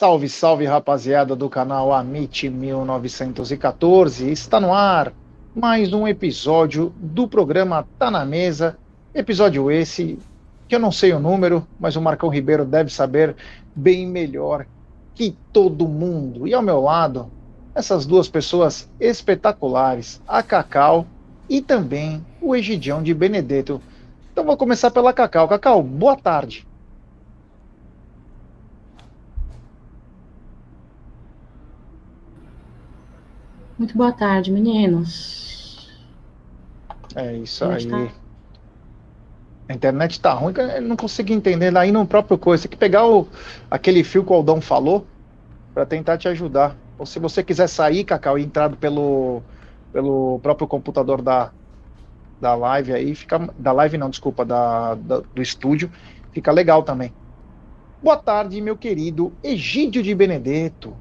Salve, salve rapaziada do canal Amit 1914. Está no ar mais um episódio do programa Tá na Mesa. Episódio esse que eu não sei o número, mas o Marcão Ribeiro deve saber bem melhor que todo mundo. E ao meu lado, essas duas pessoas espetaculares, a Cacau e também o Egidião de Benedetto. Então vou começar pela Cacau. Cacau, boa tarde. Muito boa tarde, meninos. É isso aí. Tá? A internet tá ruim, eu não consigo entender. Aí no próprio coisa, você tem que pegar o, aquele fio que o Aldão falou para tentar te ajudar. Ou se você quiser sair, Cacau, e entrar pelo, pelo próprio computador da, da live aí, fica. Da live não, desculpa, da, da do estúdio, fica legal também. Boa tarde, meu querido Egídio de Benedetto.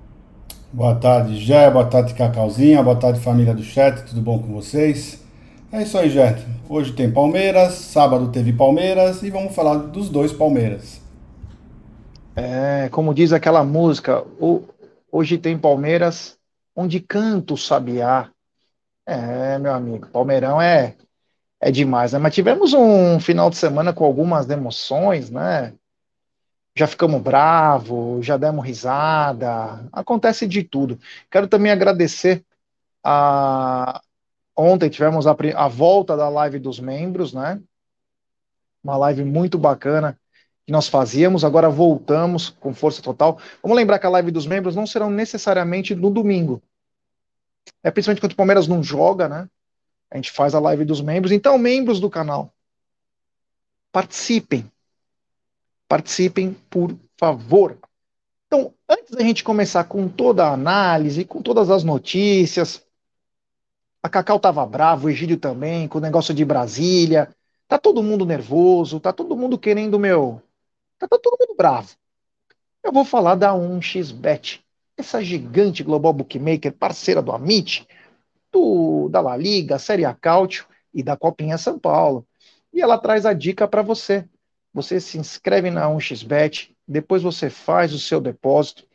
Boa tarde, Jé. Boa tarde, Cacauzinha. Boa tarde, família do chat. Tudo bom com vocês? É isso aí, Jé. Hoje tem Palmeiras, sábado teve Palmeiras e vamos falar dos dois Palmeiras. É, como diz aquela música, o, hoje tem Palmeiras, onde canta o sabiá. É, meu amigo, Palmeirão é, é demais, né? Mas tivemos um final de semana com algumas emoções, né? Já ficamos bravos, já demos risada, acontece de tudo. Quero também agradecer a. Ontem tivemos a, a volta da live dos membros, né? Uma live muito bacana que nós fazíamos, agora voltamos com força total. Vamos lembrar que a live dos membros não serão necessariamente no domingo. É principalmente quando o Palmeiras não joga, né? A gente faz a live dos membros. Então, membros do canal, participem Participem, por favor. Então, antes da gente começar com toda a análise, com todas as notícias, a Cacau estava bravo, o Egídio também, com o negócio de Brasília. Tá todo mundo nervoso, tá todo mundo querendo meu. Tá, tá todo mundo bravo. Eu vou falar da 1xBet, essa gigante global bookmaker, parceira do Amit, do, da La Liga, Série A Cáutio e da Copinha São Paulo. E ela traz a dica para você você se inscreve na 1xBet, depois você faz o seu depósito,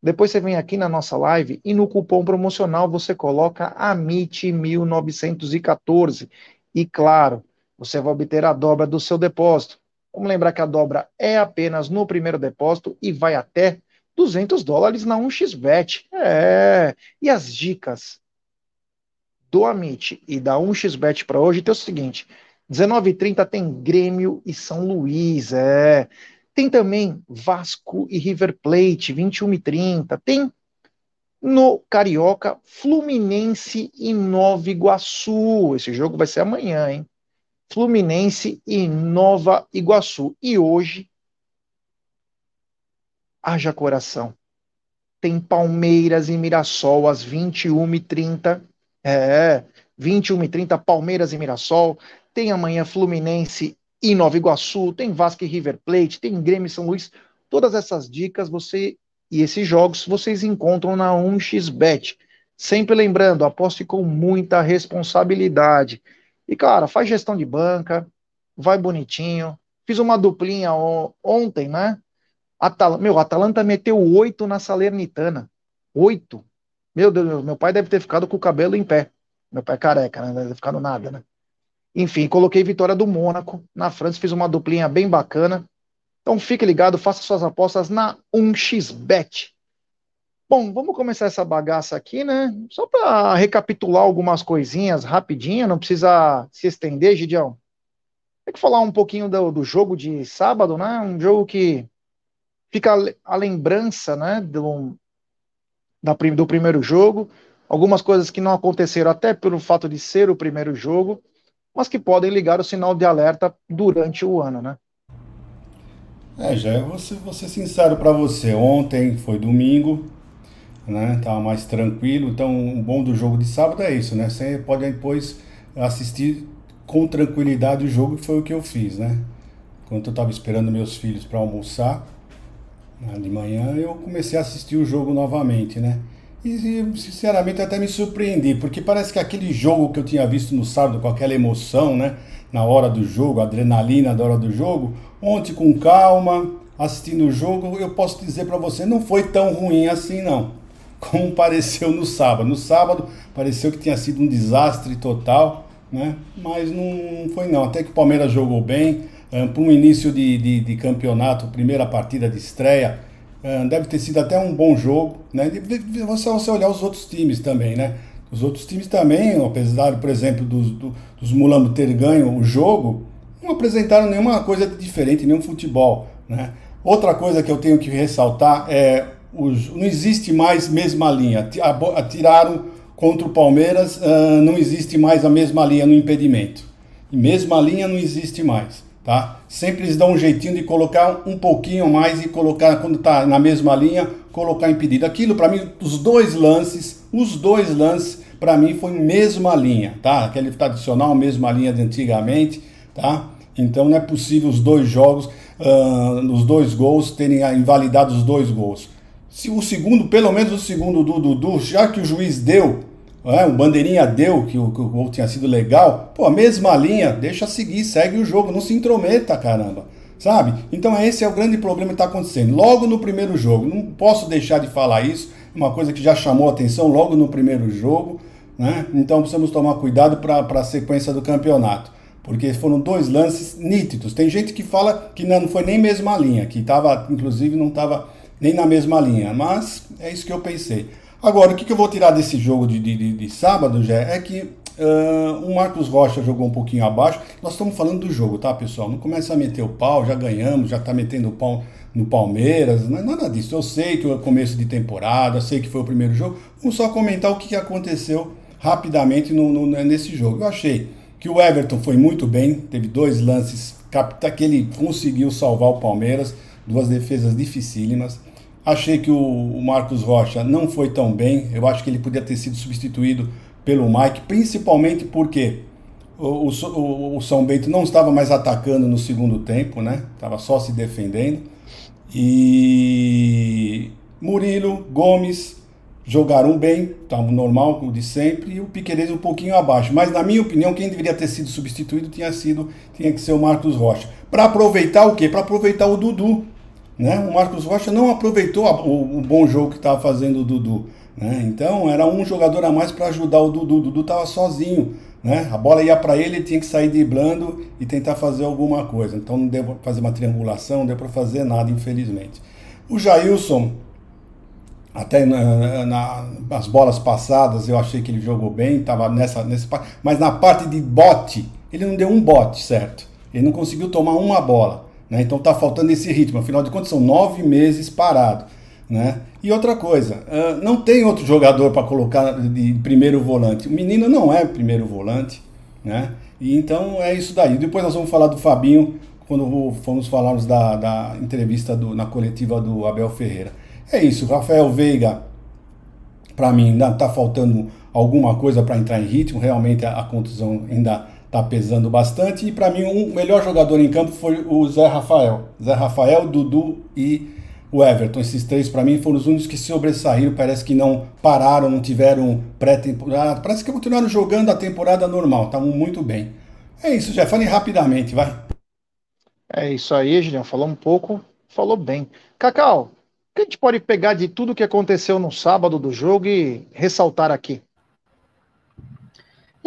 depois você vem aqui na nossa live e no cupom promocional você coloca AMIT1914 e claro, você vai obter a dobra do seu depósito. Vamos lembrar que a dobra é apenas no primeiro depósito e vai até 200 dólares na 1xBet. É, e as dicas do Amit e da 1xBet para hoje tem o seguinte: 19h30 tem Grêmio e São Luís, é. Tem também Vasco e River Plate, 21h30. Tem no Carioca, Fluminense e Nova Iguaçu. Esse jogo vai ser amanhã, hein? Fluminense e Nova Iguaçu. E hoje, haja coração. Tem Palmeiras e Mirassol às 21h30. É, 21h30, Palmeiras e Mirassol. Tem amanhã Fluminense e Nova Iguaçu, tem Vasco e River Plate, tem Grêmio e São Luís. Todas essas dicas você e esses jogos vocês encontram na 1xBet. Sempre lembrando, aposte com muita responsabilidade. E, cara, faz gestão de banca, vai bonitinho. Fiz uma duplinha ontem, né? Atal meu, Atalanta meteu oito na Salernitana. Oito. Meu Deus, meu pai deve ter ficado com o cabelo em pé. Meu pai é careca, né? Deve ter ficado nada, né? Enfim, coloquei vitória do Mônaco na França, fiz uma duplinha bem bacana. Então fique ligado, faça suas apostas na 1xBet. Bom, vamos começar essa bagaça aqui, né? Só para recapitular algumas coisinhas rapidinho, não precisa se estender, Gidião. Tem que falar um pouquinho do, do jogo de sábado, né? Um jogo que fica a lembrança, né, do, da, do primeiro jogo. Algumas coisas que não aconteceram até pelo fato de ser o primeiro jogo mas que podem ligar o sinal de alerta durante o ano, né? É, já vou ser, sincero para você. Ontem foi domingo, né? Tava mais tranquilo. Então, o bom do jogo de sábado é isso, né? Você pode depois assistir com tranquilidade o jogo, que foi o que eu fiz, né? Enquanto eu estava esperando meus filhos para almoçar né, de manhã, eu comecei a assistir o jogo novamente, né? E, sinceramente, até me surpreendi, porque parece que aquele jogo que eu tinha visto no sábado, com aquela emoção, né? Na hora do jogo, adrenalina da hora do jogo, ontem com calma, assistindo o jogo, eu posso dizer para você, não foi tão ruim assim não, como pareceu no sábado. No sábado pareceu que tinha sido um desastre total, né? Mas não foi não. Até que o Palmeiras jogou bem, um, para um início de, de, de, campeonato, primeira partida de estreia, deve ter sido até um bom jogo, né? Você, você olhar os outros times também, né? Os outros times também, apesar, por exemplo, dos, do, dos Mulambo ter ganho o jogo, não apresentaram nenhuma coisa diferente, nenhum futebol, né? Outra coisa que eu tenho que ressaltar é os, não existe mais mesma linha. Atiraram contra o Palmeiras, uh, não existe mais a mesma linha no impedimento. E mesma linha não existe mais, tá? Sempre eles dão um jeitinho de colocar um pouquinho mais e colocar, quando está na mesma linha, colocar impedido. Aquilo, para mim, os dois lances, os dois lances, para mim, foi mesma linha, tá? Aquele tradicional, mesma linha de antigamente, tá? Então não é possível os dois jogos uh, os dois gols, terem invalidado os dois gols. Se o segundo, pelo menos o segundo do Dudu, já que o juiz deu, é, o bandeirinha deu, que o, que o gol tinha sido legal, pô, a mesma linha, deixa seguir, segue o jogo, não se intrometa, caramba. Sabe? Então esse é o grande problema que está acontecendo. Logo no primeiro jogo, não posso deixar de falar isso, uma coisa que já chamou atenção logo no primeiro jogo, né? Então precisamos tomar cuidado para a sequência do campeonato porque foram dois lances nítidos. Tem gente que fala que não foi nem mesma linha, que estava, inclusive, não estava nem na mesma linha, mas é isso que eu pensei. Agora, o que, que eu vou tirar desse jogo de, de, de sábado, já é que uh, o Marcos Rocha jogou um pouquinho abaixo. Nós estamos falando do jogo, tá, pessoal? Não começa a meter o pau, já ganhamos, já está metendo o pau no Palmeiras, não é nada disso. Eu sei que é o começo de temporada, sei que foi o primeiro jogo. Vamos só comentar o que, aconteceu rapidamente no, no, nesse jogo. Eu achei que o Everton foi muito bem, teve dois lances que ele conseguiu salvar o Palmeiras, duas defesas dificílimas. Achei que o Marcos Rocha não foi tão bem, eu acho que ele podia ter sido substituído pelo Mike, principalmente porque o, o, o São Bento não estava mais atacando no segundo tempo, né? Estava só se defendendo. E Murilo, Gomes, jogaram bem, tá normal, como de sempre, e o Piqueires um pouquinho abaixo. Mas, na minha opinião, quem deveria ter sido substituído tinha sido, tinha que ser o Marcos Rocha. Para aproveitar o quê? Para aproveitar o Dudu. Né? O Marcos Rocha não aproveitou a, o, o, bom jogo que estava fazendo o Dudu. Né? Então, era um jogador a mais para ajudar o Dudu. O Dudu estava sozinho. Né? A bola ia para ele, ele tinha que sair driblando e tentar fazer alguma coisa. Então, não deu para fazer uma triangulação, não deu para fazer nada, infelizmente. O Jailson até na, na, nas bolas passadas eu achei que ele jogou bem, estava nessa, nessa mas na parte de bote, ele não deu um bote, certo? Ele não conseguiu tomar uma bola. Né? Então está faltando esse ritmo. Afinal de contas, são nove meses parado. Né? E outra coisa, não tem outro jogador para colocar de primeiro volante. O menino não é primeiro volante. Né? E então é isso daí. Depois nós vamos falar do Fabinho quando fomos falarmos da, da entrevista do, na coletiva do Abel Ferreira. É isso, Rafael Veiga, para mim, ainda está faltando alguma coisa para entrar em ritmo, realmente a, a contusão ainda está pesando bastante. E para mim, o um melhor jogador em campo foi o Zé Rafael. Zé Rafael, Dudu e o Everton. Esses três, para mim, foram os únicos que sobressaíram. Parece que não pararam, não tiveram pré-temporada. Parece que continuaram jogando a temporada normal. Estavam muito bem. É isso, já falei rapidamente, vai. É isso aí, Julião. Falou um pouco, falou bem. Cacau, que a gente pode pegar de tudo que aconteceu no sábado do jogo e ressaltar aqui?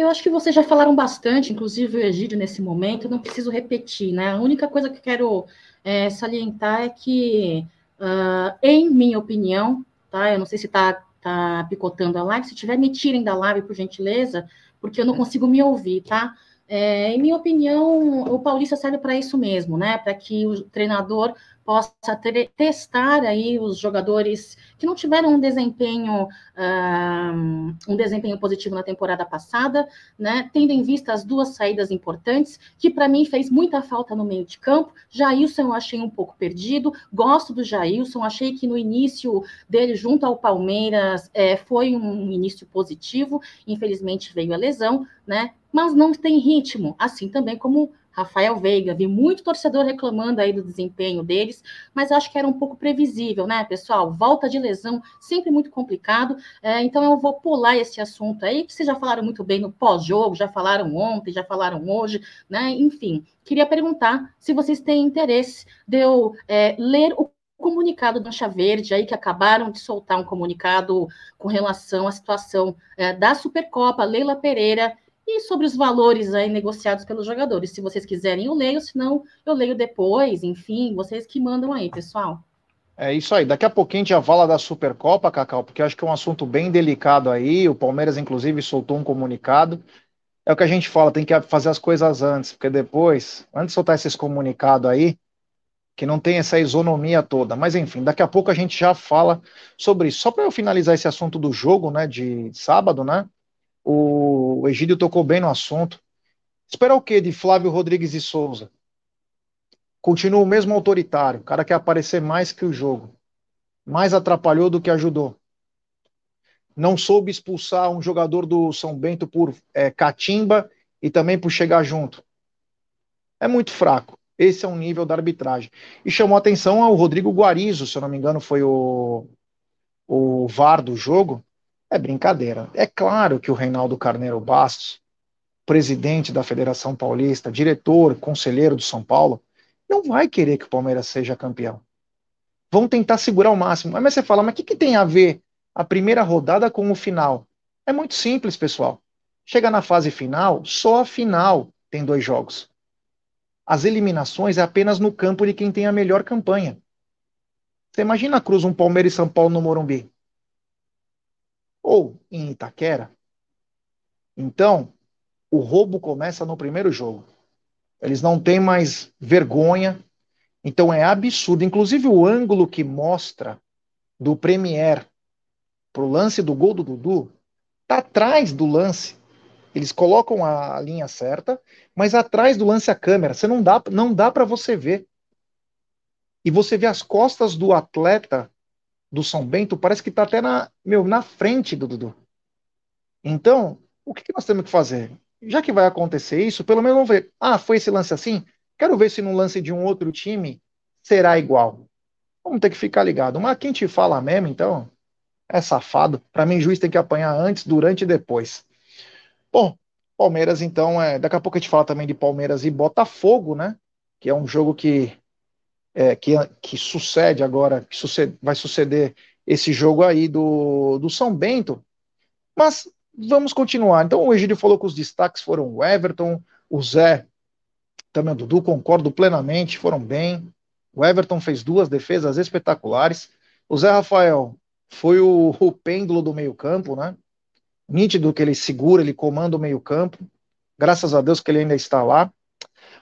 Eu acho que vocês já falaram bastante, inclusive o Egídio nesse momento, não preciso repetir, né? A única coisa que quero é, salientar é que, uh, em minha opinião, tá? Eu não sei se está tá picotando a live, se tiver, me tirem da live, por gentileza, porque eu não consigo me ouvir, tá? É, em minha opinião, o Paulista serve para isso mesmo, né? Para que o treinador possa ter, testar aí os jogadores que não tiveram um desempenho um, um desempenho positivo na temporada passada, né? Tendo em vista as duas saídas importantes, que para mim fez muita falta no meio de campo. Jailson eu achei um pouco perdido, gosto do Jailson, achei que no início dele junto ao Palmeiras é, foi um início positivo, infelizmente veio a lesão, né? Mas não tem ritmo, assim também como Rafael Veiga. Vi muito torcedor reclamando aí do desempenho deles, mas acho que era um pouco previsível, né, pessoal? Volta de lesão, sempre muito complicado. É, então eu vou pular esse assunto aí, que vocês já falaram muito bem no pós-jogo, já falaram ontem, já falaram hoje, né? Enfim, queria perguntar se vocês têm interesse de eu é, ler o comunicado do Mancha Verde aí que acabaram de soltar um comunicado com relação à situação é, da Supercopa, Leila Pereira e sobre os valores aí negociados pelos jogadores. Se vocês quiserem, eu leio, senão eu leio depois, enfim, vocês que mandam aí, pessoal. É isso aí. Daqui a pouquinho a gente já fala da Supercopa, Cacau, porque acho que é um assunto bem delicado aí. O Palmeiras, inclusive, soltou um comunicado. É o que a gente fala, tem que fazer as coisas antes, porque depois, antes de soltar esses comunicados aí, que não tem essa isonomia toda. Mas enfim, daqui a pouco a gente já fala sobre isso. Só para eu finalizar esse assunto do jogo, né, de sábado, né? O Egídio tocou bem no assunto. Esperar o quê de Flávio Rodrigues e Souza? Continua o mesmo autoritário. O cara quer aparecer mais que o jogo. Mais atrapalhou do que ajudou. Não soube expulsar um jogador do São Bento por é, catimba e também por chegar junto. É muito fraco. Esse é um nível da arbitragem. E chamou atenção ao Rodrigo Guarizo, se eu não me engano, foi o, o VAR do jogo. É brincadeira. É claro que o Reinaldo Carneiro Bastos, presidente da Federação Paulista, diretor, conselheiro do São Paulo, não vai querer que o Palmeiras seja campeão. Vão tentar segurar o máximo. Mas você fala, mas o que, que tem a ver a primeira rodada com o final? É muito simples, pessoal. Chega na fase final, só a final tem dois jogos. As eliminações é apenas no campo de quem tem a melhor campanha. Você imagina a Cruz, um Palmeiras e São Paulo no Morumbi ou em Itaquera. Então, o roubo começa no primeiro jogo. Eles não têm mais vergonha. Então é absurdo. Inclusive o ângulo que mostra do Premier pro lance do gol do Dudu tá atrás do lance. Eles colocam a linha certa, mas atrás do lance a câmera. Você não dá, não dá para você ver. E você vê as costas do atleta do São Bento parece que está até na, meu, na frente do Dudu. Então, o que, que nós temos que fazer? Já que vai acontecer isso, pelo menos vamos ver. Ah, foi esse lance assim? Quero ver se no lance de um outro time será igual. Vamos ter que ficar ligado. Mas quem te fala mesmo, então, é safado. Para mim, juiz tem que apanhar antes, durante e depois. Bom, Palmeiras, então, é, daqui a pouco a gente fala também de Palmeiras e Botafogo, né? Que é um jogo que é, que, que sucede agora, que sucede, vai suceder esse jogo aí do, do São Bento. Mas vamos continuar. Então o Egídio falou que os destaques foram o Everton, o Zé, também o Dudu, concordo plenamente, foram bem. O Everton fez duas defesas espetaculares. O Zé Rafael foi o, o pêndulo do meio-campo, né? Nítido que ele segura, ele comanda o meio-campo. Graças a Deus que ele ainda está lá.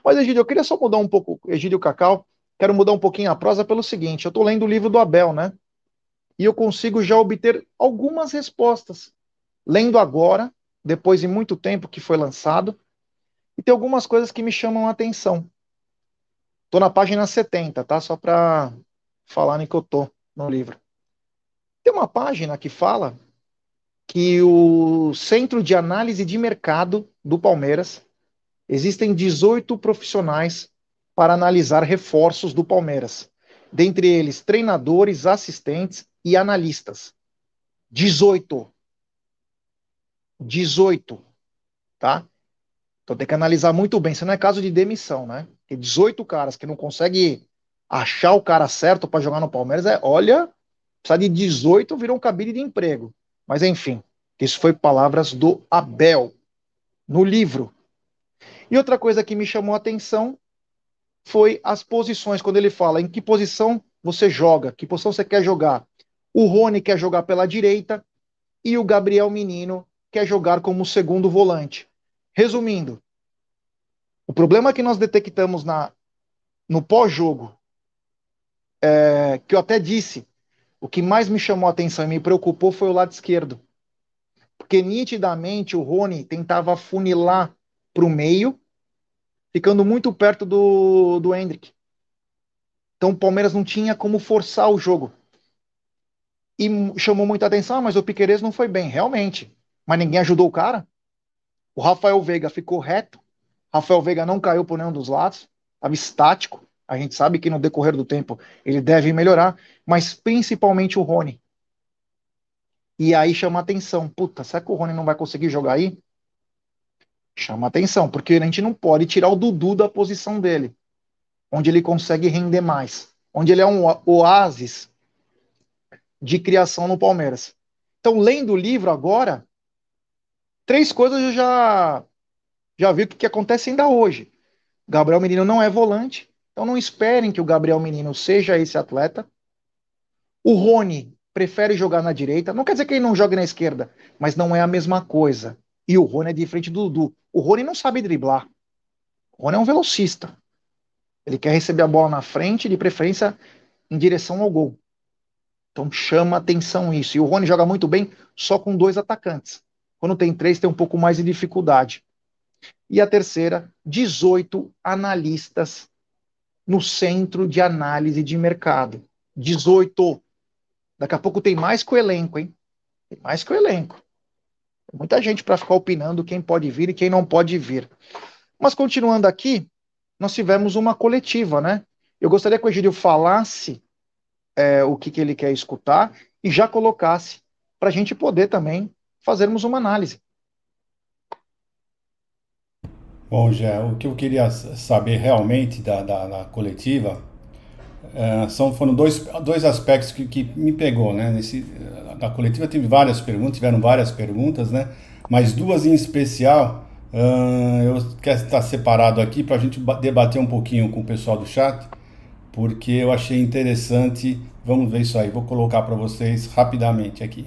Mas, Egídio, eu queria só mudar um pouco, Egídio Cacau, quero mudar um pouquinho a prosa pelo seguinte: eu estou lendo o livro do Abel, né? E eu consigo já obter algumas respostas. Lendo agora, depois de muito tempo que foi lançado, e tem algumas coisas que me chamam a atenção. Estou na página 70, tá? Só para falar em que eu tô no livro. Tem uma página que fala que o Centro de Análise de Mercado do Palmeiras existem 18 profissionais para analisar reforços do Palmeiras, dentre eles treinadores, assistentes e analistas. 18. 18, tá? Então tem que analisar muito bem. Isso não é caso de demissão, né? Tem 18 caras que não conseguem achar o cara certo para jogar no Palmeiras. É, olha, precisa de 18 virou um cabide de emprego. Mas enfim, isso foi palavras do Abel no livro. E outra coisa que me chamou a atenção foi as posições, quando ele fala em que posição você joga, que posição você quer jogar. O Rony quer jogar pela direita e o Gabriel Menino quer jogar como segundo volante. Resumindo, o problema que nós detectamos na, no pós-jogo, é, que eu até disse, o que mais me chamou a atenção e me preocupou foi o lado esquerdo. Porque nitidamente o Rony tentava funilar para o meio ficando muito perto do, do Hendrick. Então o Palmeiras não tinha como forçar o jogo. E chamou muita atenção, ah, mas o Piqueires não foi bem, realmente. Mas ninguém ajudou o cara. O Rafael Veiga ficou reto, Rafael Veiga não caiu por nenhum dos lados, estava estático. A gente sabe que no decorrer do tempo ele deve melhorar, mas principalmente o Rony. E aí chama atenção. Puta, será que o Rony não vai conseguir jogar aí? Chama atenção, porque a gente não pode tirar o Dudu da posição dele, onde ele consegue render mais, onde ele é um oásis de criação no Palmeiras. Então, lendo o livro agora, três coisas eu já já vi o que acontece ainda hoje. Gabriel Menino não é volante, então não esperem que o Gabriel Menino seja esse atleta. O Rony prefere jogar na direita, não quer dizer que ele não jogue na esquerda, mas não é a mesma coisa. E o Rony é diferente do Dudu. O Rony não sabe driblar. O Rony é um velocista. Ele quer receber a bola na frente, de preferência em direção ao gol. Então chama atenção isso. E o Rony joga muito bem só com dois atacantes. Quando tem três, tem um pouco mais de dificuldade. E a terceira, 18 analistas no centro de análise de mercado. 18. Daqui a pouco tem mais que o elenco, hein? Tem mais que o elenco. Muita gente para ficar opinando quem pode vir e quem não pode vir. Mas continuando aqui, nós tivemos uma coletiva, né? Eu gostaria que o Egídio falasse é, o que, que ele quer escutar e já colocasse para a gente poder também fazermos uma análise. Bom, Jé, o que eu queria saber realmente da, da, da coletiva é, são, foram dois, dois aspectos que, que me pegou, né? Nesse, na coletiva teve várias perguntas, tiveram várias perguntas, né? Mas duas em especial, uh, eu quero estar separado aqui para a gente debater um pouquinho com o pessoal do chat, porque eu achei interessante. Vamos ver isso aí, vou colocar para vocês rapidamente aqui.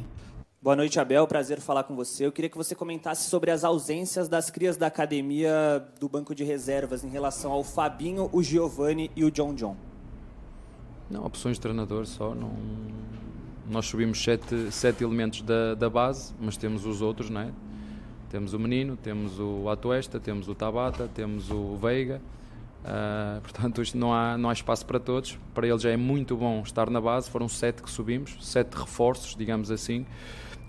Boa noite, Abel. Prazer falar com você. Eu queria que você comentasse sobre as ausências das crias da academia do banco de reservas em relação ao Fabinho, o Giovani e o John John. Não, opções de treinador só. Não... Nós subimos sete, sete elementos da, da base, mas temos os outros, não é? Temos o Menino, temos o Atuesta, temos o Tabata, temos o Veiga. Uh, portanto, não há, não há espaço para todos. Para ele já é muito bom estar na base. Foram sete que subimos, sete reforços, digamos assim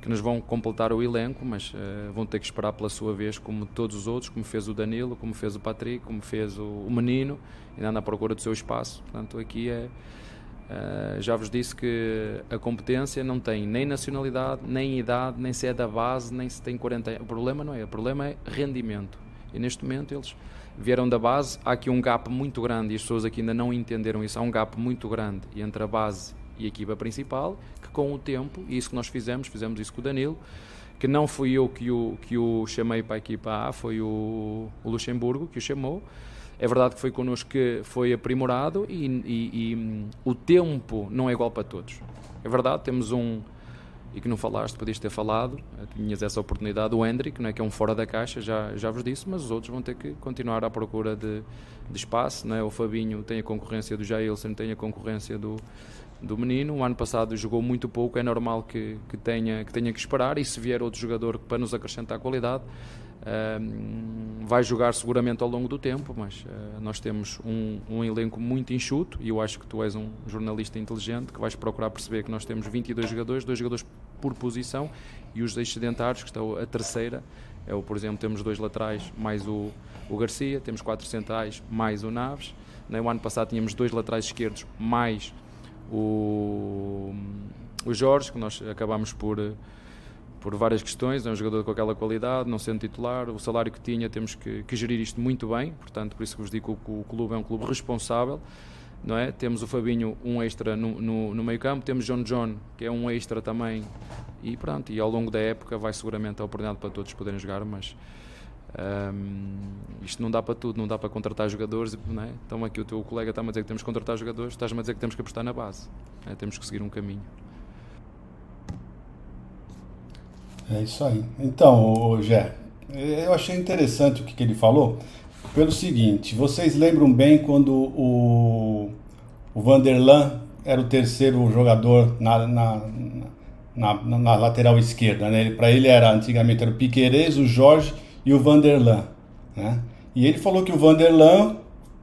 que nos vão completar o elenco, mas uh, vão ter que esperar pela sua vez, como todos os outros, como fez o Danilo, como fez o Patrick, como fez o, o Menino, ainda à procura do seu espaço. Portanto, aqui é. Uh, já vos disse que a competência não tem nem nacionalidade, nem idade, nem se é da base, nem se tem 40 anos. O problema não é, o problema é rendimento. E neste momento eles vieram da base, há aqui um gap muito grande e as pessoas aqui ainda não entenderam isso. Há um gap muito grande entre a base e a equipa principal, que com o tempo, e isso que nós fizemos, fizemos isso com o Danilo, que não fui eu que o, que o chamei para a equipa A, foi o, o Luxemburgo que o chamou. É verdade que foi connosco que foi aprimorado e, e, e hum, o tempo não é igual para todos. É verdade, temos um, e que não falaste, podias ter falado, tinhas essa oportunidade, o Hendrick, não é, que é um fora da caixa, já, já vos disse, mas os outros vão ter que continuar à procura de, de espaço, não é? o Fabinho tem a concorrência do Jailson, tem a concorrência do, do menino. O ano passado jogou muito pouco, é normal que, que, tenha, que tenha que esperar. E se vier outro jogador para nos acrescentar qualidade, vai jogar seguramente ao longo do tempo. Mas uh, nós temos um, um, elenco muito enxuto e eu acho que tu és um jornalista inteligente que vais procurar perceber que nós temos 22 jogadores, dois jogadores por posição e os excedentários, que estão a terceira. É o, por exemplo, temos dois laterais mais o, o Garcia, temos quatro centrais mais o Naves. Né, ano passado tínhamos dois laterais esquerdos mais o, o Jorge, que nós acabamos por, por várias questões, é um jogador com aquela qualidade, não sendo titular, o salário que tinha, temos que, que gerir isto muito bem, portanto, por isso que vos digo que o, clube é um clube responsável. Não é? Temos o Fabinho, um extra no, no, no meio campo, temos John John, que é um extra também, e pronto, e ao longo da época vai seguramente a oportunidade para todos poderem jogar, mas um, isto não dá para tudo, não dá para contratar jogadores. Não é? Então, aqui o teu colega está-me a dizer que temos que contratar jogadores, estás-me a dizer que temos que apostar na base. É? Temos que seguir um caminho. É isso aí. Então, Jé, eu achei interessante o que, que ele falou, pelo seguinte: vocês lembram bem quando o, o Vanderlan era o terceiro jogador na, na, na, na, na lateral esquerda, né? Para ele era antigamente era o Piquerez, o Jorge e o Vanderlan. Né? E ele falou que o Vanderlan,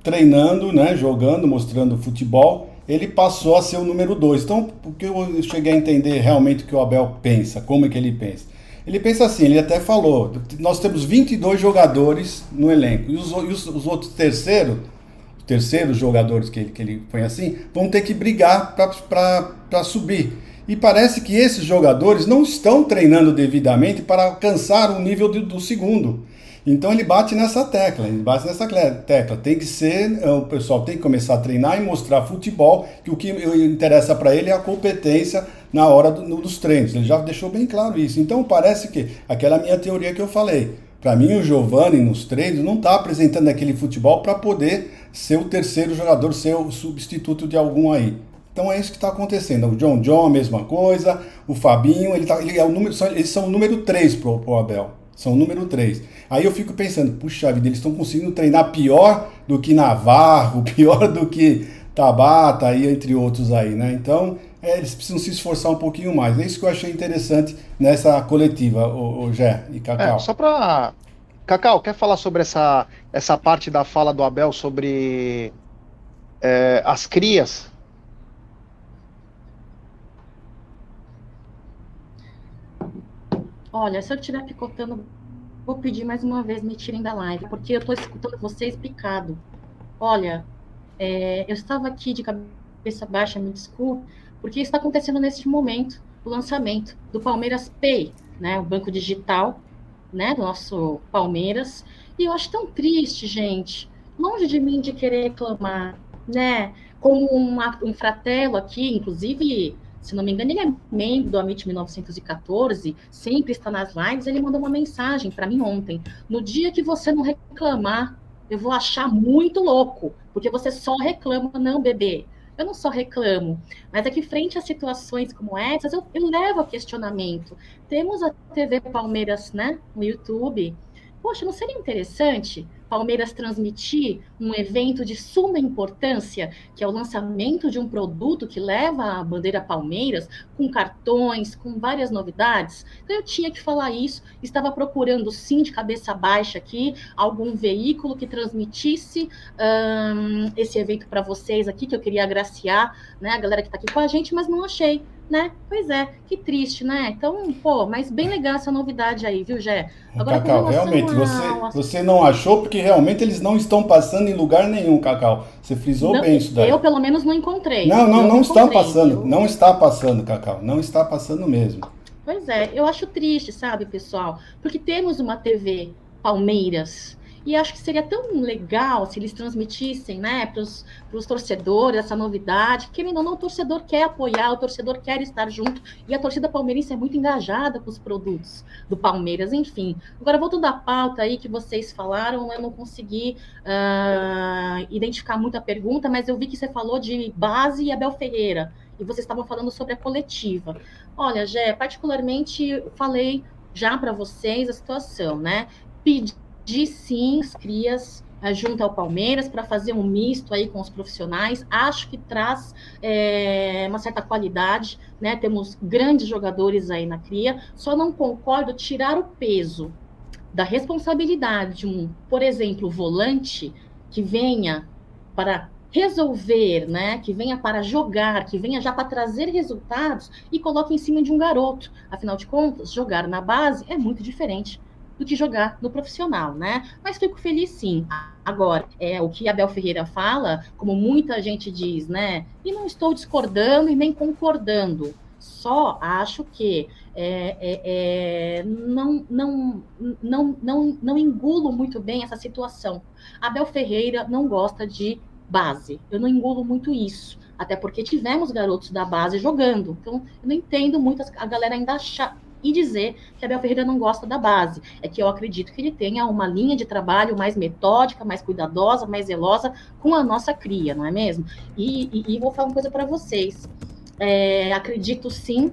treinando, né, jogando, mostrando futebol, ele passou a ser o número 2. Então, o que eu cheguei a entender realmente o que o Abel pensa, como é que ele pensa. Ele pensa assim, ele até falou, nós temos 22 jogadores no elenco, e os, e os, os outros terceiros, terceiros jogadores que ele, que ele põe assim, vão ter que brigar para subir. E parece que esses jogadores não estão treinando devidamente para alcançar o nível do segundo. Então ele bate nessa tecla, ele bate nessa tecla. Tem que ser, eh, o pessoal tem que começar a treinar e mostrar futebol, que o que interessa para ele é a competência na hora do, dos treinos. Ele já deixou bem claro isso. Então parece que aquela minha teoria que eu falei. Para mim, o Giovani nos treinos não está apresentando aquele futebol para poder ser o terceiro jogador, ser o substituto de algum aí. Então é isso que está acontecendo. O John John, a mesma coisa. O Fabinho, ele, tá, ele é o número, eles são o número 3 para o Abel. São o número 3. Aí eu fico pensando, puxa vida, eles estão conseguindo treinar pior do que Navarro, pior do que Tabata, e entre outros aí, né? Então, é, eles precisam se esforçar um pouquinho mais. É isso que eu achei interessante nessa coletiva, o, o Gé e Cacau. É, só para. Cacau, quer falar sobre essa, essa parte da fala do Abel sobre é, as crias? Olha, se eu estiver picotando, vou pedir mais uma vez me tirem da live, porque eu estou escutando vocês picado. Olha, é, eu estava aqui de cabeça baixa, me desculpe, porque está acontecendo neste momento o lançamento do Palmeiras Pay, né, o banco digital, né, do nosso Palmeiras. E eu acho tão triste, gente, longe de mim de querer reclamar, né, como uma, um fratelo aqui, inclusive se não me engano, ele é membro do Amit 1914, sempre está nas lives, ele mandou uma mensagem para mim ontem. No dia que você não reclamar, eu vou achar muito louco, porque você só reclama, não, bebê. Eu não só reclamo, mas é que frente a situações como essas, eu, eu levo a questionamento. Temos a TV Palmeiras, né, no YouTube. Poxa, não seria interessante Palmeiras transmitir um evento de suma importância, que é o lançamento de um produto que leva a bandeira Palmeiras, com cartões, com várias novidades. Então eu tinha que falar isso, estava procurando sim de cabeça baixa aqui algum veículo que transmitisse um, esse evento para vocês aqui, que eu queria agraciar, né, a galera que está aqui com a gente, mas não achei né? Pois é, que triste, né? Então, pô, mas bem legal essa novidade aí, viu, Gé? Agora, Cacau, realmente, você, você não achou, porque realmente eles não estão passando em lugar nenhum, Cacau. Você frisou não, bem isso daí. Eu, pelo menos, não encontrei. Não, não, eu não está passando. Eu... Não está passando, Cacau. Não está passando mesmo. Pois é, eu acho triste, sabe, pessoal? Porque temos uma TV Palmeiras, e acho que seria tão legal se eles transmitissem né, para os torcedores essa novidade. Querendo ou não, o torcedor quer apoiar, o torcedor quer estar junto. E a torcida palmeirense é muito engajada com os produtos do Palmeiras, enfim. Agora, voltando à pauta aí que vocês falaram, eu não consegui uh, identificar muita pergunta, mas eu vi que você falou de base e Abel Ferreira. E vocês estavam falando sobre a coletiva. Olha, Gé, particularmente falei já para vocês a situação, né? De sim as crias uh, junto ao Palmeiras para fazer um misto aí com os profissionais. Acho que traz é, uma certa qualidade, né? Temos grandes jogadores aí na cria. Só não concordo tirar o peso da responsabilidade de um, por exemplo, volante que venha para resolver, né, que venha para jogar, que venha já para trazer resultados e coloque em cima de um garoto. Afinal de contas, jogar na base é muito diferente do que jogar no profissional, né? Mas fico feliz sim. Agora, é o que Abel Ferreira fala, como muita gente diz, né? E não estou discordando e nem concordando. Só acho que é, é, é, não, não, não, não, não engulo muito bem essa situação. Abel Ferreira não gosta de base. Eu não engulo muito isso. Até porque tivemos garotos da base jogando. Então, eu não entendo muito a galera ainda achar e dizer que Abel Ferreira não gosta da base. É que eu acredito que ele tenha uma linha de trabalho mais metódica, mais cuidadosa, mais zelosa com a nossa cria, não é mesmo? E, e, e vou falar uma coisa para vocês. É, acredito sim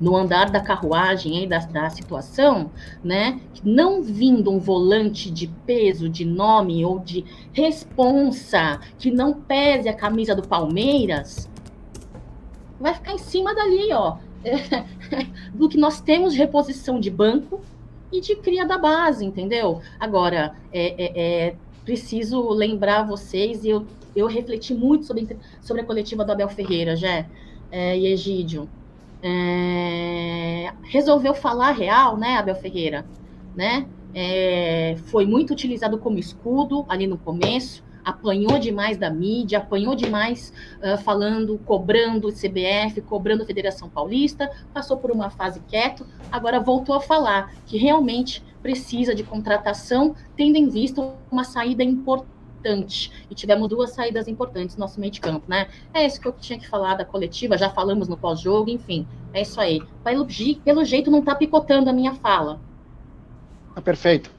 no andar da carruagem aí da, da situação, né? Não vindo um volante de peso, de nome ou de responsa que não pese a camisa do Palmeiras, vai ficar em cima dali, ó. do que nós temos de reposição de banco e de cria da base, entendeu? Agora, é, é, é preciso lembrar vocês, e eu, eu refleti muito sobre, sobre a coletiva do Abel Ferreira, já, é, e Egídio. é, resolveu falar real, né, Abel Ferreira, né? É, foi muito utilizado como escudo ali no começo, apanhou demais da mídia, apanhou demais uh, falando, cobrando o CBF, cobrando a Federação Paulista, passou por uma fase quieto, agora voltou a falar que realmente precisa de contratação, tendo em vista uma saída importante. E tivemos duas saídas importantes no nosso meio de campo, né? É isso que eu tinha que falar da coletiva, já falamos no pós-jogo, enfim, é isso aí. Pelo, pelo jeito não está picotando a minha fala. Ah, perfeito.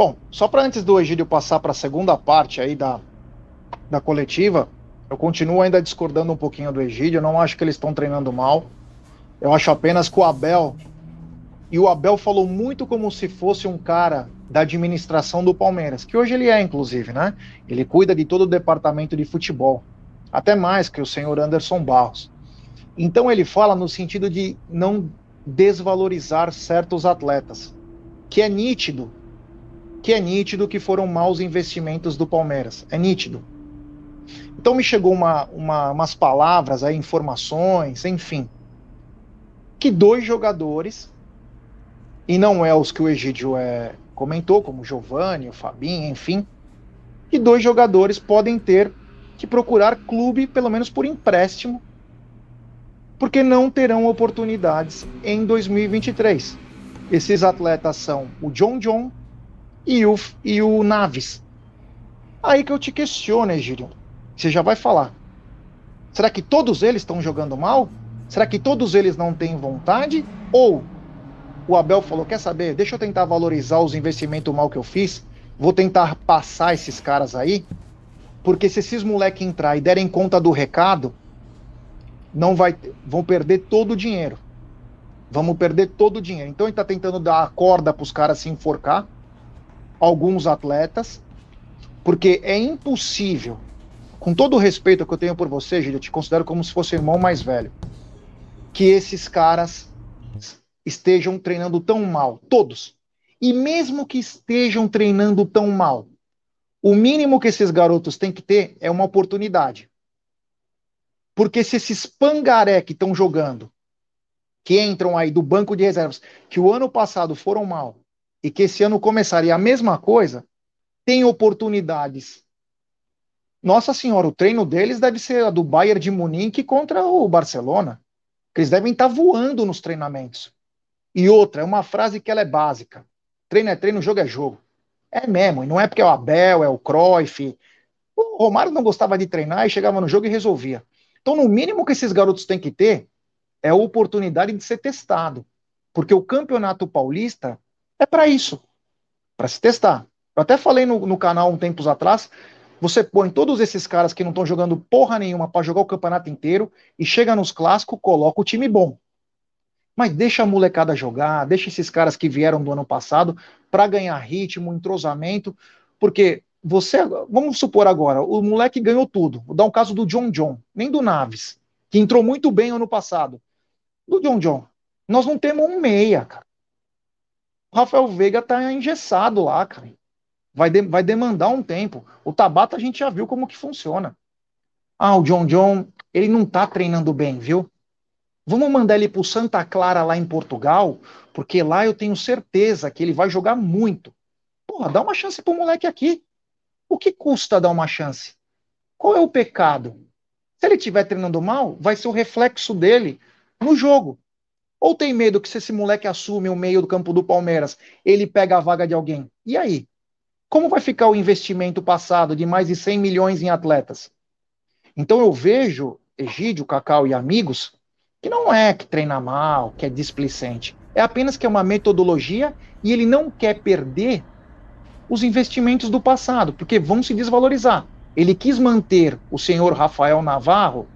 Bom, só para antes do Egídio passar para a segunda parte aí da, da coletiva, eu continuo ainda discordando um pouquinho do Egídio, eu não acho que eles estão treinando mal. Eu acho apenas que o Abel, e o Abel falou muito como se fosse um cara da administração do Palmeiras, que hoje ele é, inclusive, né? Ele cuida de todo o departamento de futebol, até mais que o senhor Anderson Barros. Então ele fala no sentido de não desvalorizar certos atletas que é nítido, que é nítido que foram maus investimentos do Palmeiras. É nítido. Então me chegou uma, uma, umas palavras, aí, informações, enfim, que dois jogadores, e não é os que o Egídio é, comentou, como o Giovanni, o Fabinho, enfim, que dois jogadores podem ter que procurar clube, pelo menos por empréstimo, porque não terão oportunidades em 2023. Esses atletas são o John John e o, e o Naves. Aí que eu te questiono, Egídio. Você já vai falar. Será que todos eles estão jogando mal? Será que todos eles não têm vontade? Ou o Abel falou: quer saber? Deixa eu tentar valorizar os investimentos mal que eu fiz. Vou tentar passar esses caras aí. Porque se esses moleques entrar e derem conta do recado, não vai, vão perder todo o dinheiro. Vamos perder todo o dinheiro. Então ele está tentando dar a corda para os caras se enforcar, alguns atletas, porque é impossível, com todo o respeito que eu tenho por você, Gil, eu te considero como se fosse o irmão mais velho, que esses caras estejam treinando tão mal, todos. E mesmo que estejam treinando tão mal, o mínimo que esses garotos têm que ter é uma oportunidade. Porque se esses pangaré que estão jogando que entram aí do banco de reservas, que o ano passado foram mal e que esse ano começaria a mesma coisa, tem oportunidades. Nossa Senhora, o treino deles deve ser a do Bayern de Munique contra o Barcelona. Eles devem estar voando nos treinamentos. E outra, é uma frase que ela é básica. Treino é treino, jogo é jogo. É mesmo, e não é porque é o Abel, é o Cruyff. O Romário não gostava de treinar e chegava no jogo e resolvia. Então, no mínimo que esses garotos têm que ter é a oportunidade de ser testado. Porque o Campeonato Paulista é para isso para se testar. Eu até falei no, no canal um tempos atrás. Você põe todos esses caras que não estão jogando porra nenhuma para jogar o campeonato inteiro e chega nos clássicos, coloca o time bom. Mas deixa a molecada jogar, deixa esses caras que vieram do ano passado para ganhar ritmo, entrosamento, porque você, vamos supor agora, o moleque ganhou tudo. Vou dar um caso do John John, nem do Naves, que entrou muito bem ano passado do John John. Nós não temos um meia, cara. O Rafael Veiga tá engessado lá, cara. Vai, de, vai demandar um tempo. O Tabata a gente já viu como que funciona. Ah, o John John, ele não tá treinando bem, viu? Vamos mandar ele pro Santa Clara lá em Portugal, porque lá eu tenho certeza que ele vai jogar muito. Porra, dá uma chance pro moleque aqui. O que custa dar uma chance? Qual é o pecado? Se ele estiver treinando mal, vai ser o reflexo dele no jogo. Ou tem medo que se esse moleque assume o meio do campo do Palmeiras, ele pega a vaga de alguém? E aí? Como vai ficar o investimento passado de mais de 100 milhões em atletas? Então eu vejo Egídio, Cacau e amigos que não é que treina mal, que é displicente. É apenas que é uma metodologia e ele não quer perder os investimentos do passado, porque vão se desvalorizar. Ele quis manter o senhor Rafael Navarro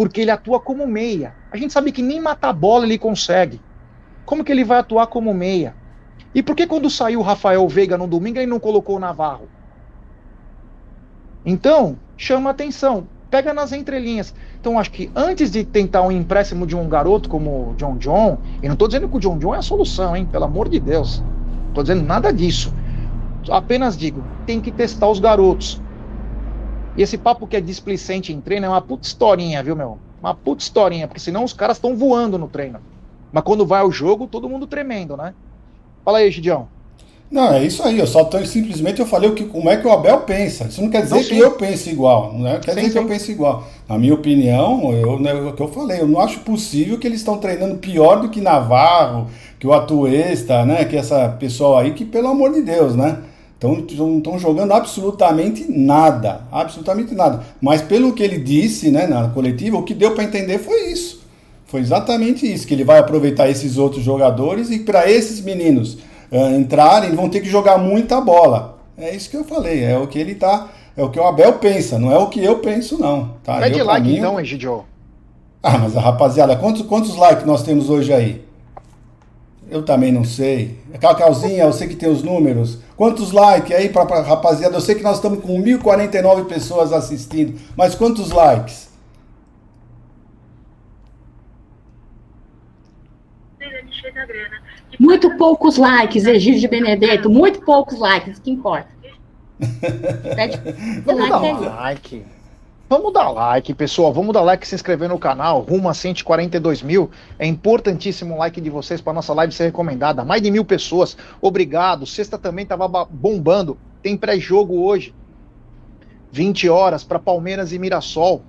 porque ele atua como meia. A gente sabe que nem matar bola ele consegue. Como que ele vai atuar como meia? E por que quando saiu o Rafael Veiga no domingo ele não colocou o Navarro? Então, chama atenção, pega nas entrelinhas. Então, acho que antes de tentar um empréstimo de um garoto como o John John, e não estou dizendo que o John John é a solução, hein? Pelo amor de Deus. Não estou dizendo nada disso. Apenas digo, tem que testar os garotos. E esse papo que é displicente em treino é uma puta historinha, viu, meu? Uma puta historinha, porque senão os caras estão voando no treino. Mas quando vai ao jogo, todo mundo tremendo, né? Fala aí, Gidião. Não, é isso aí. Eu só tô, simplesmente eu falei o que, como é que o Abel pensa. Isso não quer dizer não, que eu pense igual. Não é? quer sim, dizer sim. que eu pense igual. Na minha opinião, eu, né, o que eu falei, eu não acho possível que eles estão treinando pior do que Navarro, que o Atuesta, né? Que essa pessoa aí, que pelo amor de Deus, né? Então não estão jogando absolutamente nada, absolutamente nada. Mas pelo que ele disse, né, na coletiva, o que deu para entender foi isso. Foi exatamente isso, que ele vai aproveitar esses outros jogadores e para esses meninos uh, entrarem, vão ter que jogar muita bola. É isso que eu falei, é o que ele tá, é o que o Abel pensa, não é o que eu penso não, tá? Pede eu, like mim, então, Egidio. Ah, mas a rapaziada, quantos, quantos likes nós temos hoje aí? Eu também não sei. Cacauzinha, eu sei que tem os números. Quantos likes aí pra rapaziada? Eu sei que nós estamos com 1.049 pessoas assistindo, mas quantos likes? Muito poucos likes, Egídio de Benedetto, muito poucos likes, o que importa. Pede Vamos like dar like. Vamos dar like, pessoal. Vamos dar like, se inscrever no canal. Rumo a 142 mil. É importantíssimo o like de vocês para nossa live ser recomendada. Mais de mil pessoas. Obrigado. Sexta também estava bombando. Tem pré-jogo hoje. 20 horas para Palmeiras e Mirassol.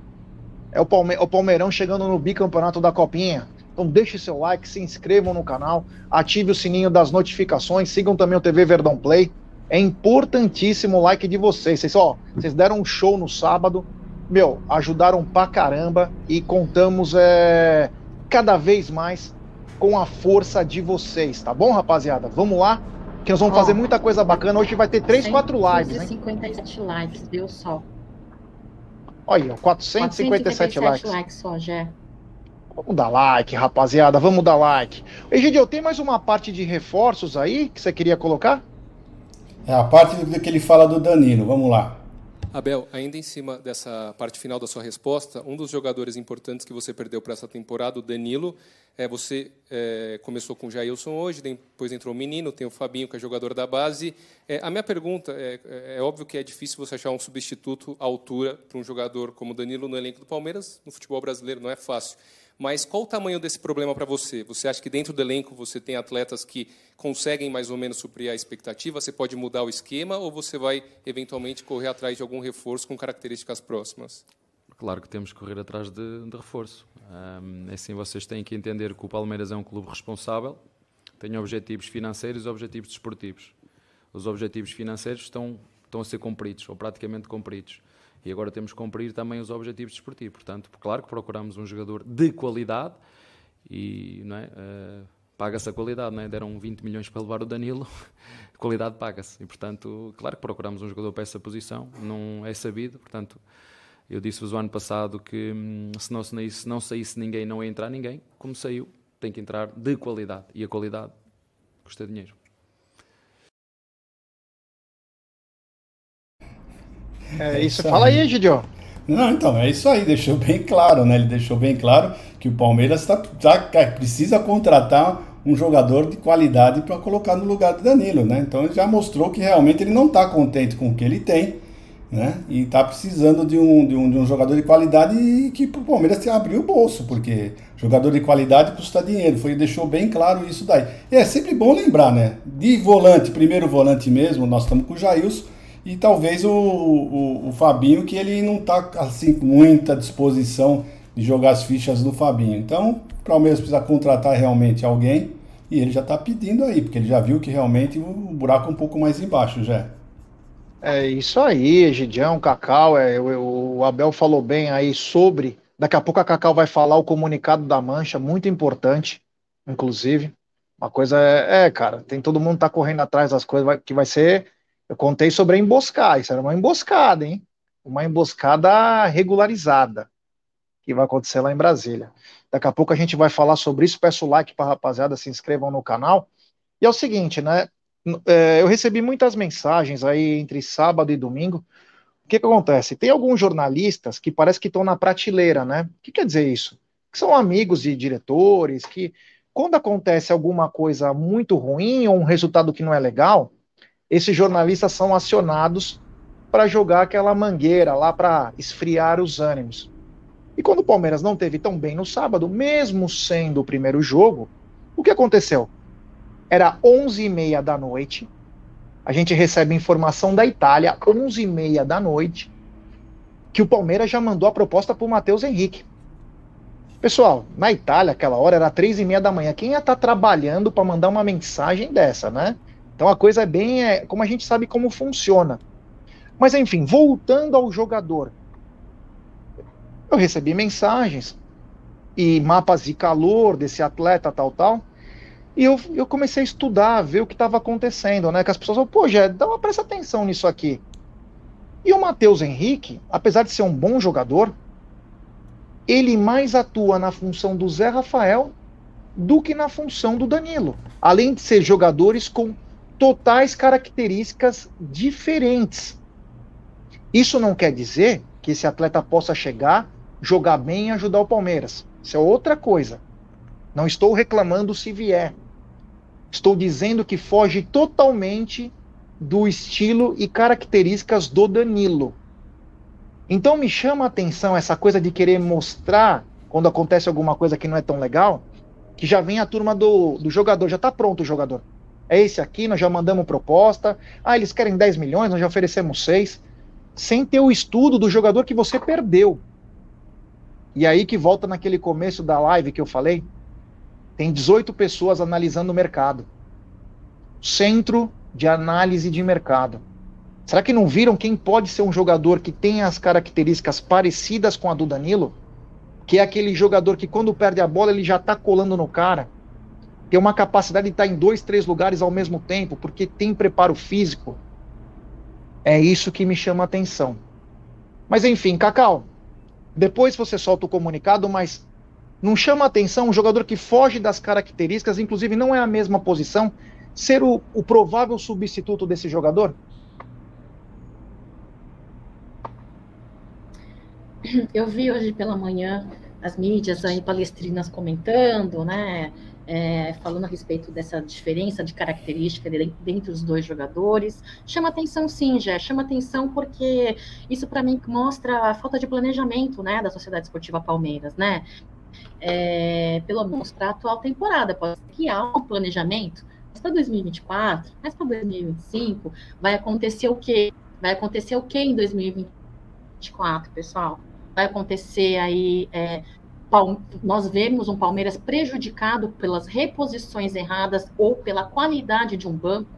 É o, Palme o Palmeirão chegando no bicampeonato da Copinha. Então deixe seu like, se inscrevam no canal, ative o sininho das notificações, sigam também o TV Verdão Play. É importantíssimo o like de vocês. Vocês, ó, vocês deram um show no sábado, meu, ajudaram pra caramba e contamos é, cada vez mais com a força de vocês, tá bom, rapaziada? Vamos lá, que nós vamos ó, fazer muita coisa bacana. Hoje vai ter 3, 4 lives, hein? 57 likes, deu só. Olha, 457, 457 likes. likes só, já. Vamos dar like, rapaziada, vamos dar like. Egidio, tem mais uma parte de reforços aí que você queria colocar? É a parte que ele fala do Danilo, vamos lá. Abel, ainda em cima dessa parte final da sua resposta, um dos jogadores importantes que você perdeu para essa temporada, o Danilo, é, você é, começou com o Jailson hoje, depois entrou o menino, tem o Fabinho, que é jogador da base. É, a minha pergunta é, é, é óbvio que é difícil você achar um substituto à altura para um jogador como o Danilo no elenco do Palmeiras, no futebol brasileiro não é fácil. Mas qual o tamanho desse problema para você? Você acha que dentro do elenco você tem atletas que conseguem mais ou menos suprir a expectativa? Você pode mudar o esquema ou você vai eventualmente correr atrás de algum reforço com características próximas? Claro que temos que correr atrás de, de reforço. Um, assim, vocês têm que entender que o Palmeiras é um clube responsável, tem objetivos financeiros e objetivos desportivos. Os objetivos financeiros estão, estão a ser cumpridos, ou praticamente cumpridos e agora temos que cumprir também os objetivos desportivos. Portanto, claro que procuramos um jogador de qualidade e não é, uh, paga-se a qualidade. Não é? Deram 20 milhões para levar o Danilo, qualidade paga-se. E, portanto, claro que procuramos um jogador para essa posição, não é sabido. Portanto, eu disse-vos o ano passado que hum, se não, se não saísse ninguém, não ia entrar ninguém. Como saiu, tem que entrar de qualidade. E a qualidade custa dinheiro. É isso. Fala aí, Gidio. Não, então, é isso aí, deixou bem claro, né? Ele deixou bem claro que o Palmeiras tá, tá precisa contratar um jogador de qualidade para colocar no lugar do Danilo, né? Então ele já mostrou que realmente ele não está contente com o que ele tem, né? E está precisando de um, de, um, de um jogador de qualidade e que o Palmeiras abriu o bolso, porque jogador de qualidade custa dinheiro. Foi, deixou bem claro isso daí. E é sempre bom lembrar, né? De volante, primeiro volante mesmo, nós estamos com o Jailson e talvez o, o, o Fabinho, que ele não está assim, com muita disposição de jogar as fichas do Fabinho. Então, o Palmeiras precisa contratar realmente alguém e ele já está pedindo aí, porque ele já viu que realmente o buraco é um pouco mais embaixo já. É isso aí, Gidião, Cacau, é, o, o Abel falou bem aí sobre. Daqui a pouco a Cacau vai falar o comunicado da Mancha, muito importante, inclusive. Uma coisa é, é cara, tem todo mundo tá correndo atrás das coisas, vai, que vai ser eu contei sobre a emboscada, isso era uma emboscada, hein? Uma emboscada regularizada que vai acontecer lá em Brasília. Daqui a pouco a gente vai falar sobre isso. Peço like para rapaziada, se inscrevam no canal. E é o seguinte, né? É, eu recebi muitas mensagens aí entre sábado e domingo. O que, que acontece? Tem alguns jornalistas que parece que estão na prateleira, né? O que quer dizer isso? Que são amigos de diretores, que quando acontece alguma coisa muito ruim ou um resultado que não é legal, esses jornalistas são acionados para jogar aquela mangueira lá para esfriar os ânimos. E quando o Palmeiras não teve tão bem no sábado, mesmo sendo o primeiro jogo, o que aconteceu? Era 11h30 da noite, a gente recebe informação da Itália, 11h30 da noite, que o Palmeiras já mandou a proposta para o Matheus Henrique. Pessoal, na Itália, aquela hora era três e meia da manhã. Quem ia estar tá trabalhando para mandar uma mensagem dessa, né? Então a coisa é bem é, como a gente sabe como funciona. Mas enfim, voltando ao jogador, eu recebi mensagens e mapas de calor desse atleta, tal, tal. E eu, eu comecei a estudar, ver o que estava acontecendo, né? Que as pessoas falam, pô, Jé, dá uma presta atenção nisso aqui. E o Matheus Henrique, apesar de ser um bom jogador, ele mais atua na função do Zé Rafael do que na função do Danilo. Além de ser jogadores com totais características diferentes. Isso não quer dizer que esse atleta possa chegar, jogar bem e ajudar o Palmeiras. Isso é outra coisa. Não estou reclamando se vier. Estou dizendo que foge totalmente do estilo e características do Danilo. Então me chama a atenção essa coisa de querer mostrar quando acontece alguma coisa que não é tão legal, que já vem a turma do, do jogador, já está pronto o jogador. É esse aqui, nós já mandamos proposta. Ah, eles querem 10 milhões, nós já oferecemos 6. Sem ter o estudo do jogador que você perdeu. E aí que volta naquele começo da live que eu falei. Tem 18 pessoas analisando o mercado. Centro de análise de mercado. Será que não viram quem pode ser um jogador que tem as características parecidas com a do Danilo? Que é aquele jogador que quando perde a bola ele já está colando no cara. Tem uma capacidade de estar em dois, três lugares ao mesmo tempo, porque tem preparo físico. É isso que me chama a atenção. Mas enfim, Cacau, depois você solta o comunicado, mas não chama a atenção um jogador que foge das características, inclusive não é a mesma posição, ser o, o provável substituto desse jogador? eu vi hoje pela manhã as mídias aí palestrinas comentando, né, é, falando a respeito dessa diferença de característica dentre os dois jogadores. Chama atenção, sim, já chama atenção porque isso para mim mostra a falta de planejamento, né, da Sociedade Esportiva Palmeiras, né. É, pelo menos para a atual temporada, pode ser que há um planejamento, mas para 2024, mas para 2025, vai acontecer o quê? Vai acontecer o quê em 2024, pessoal? vai acontecer aí é, nós vemos um Palmeiras prejudicado pelas reposições erradas ou pela qualidade de um banco,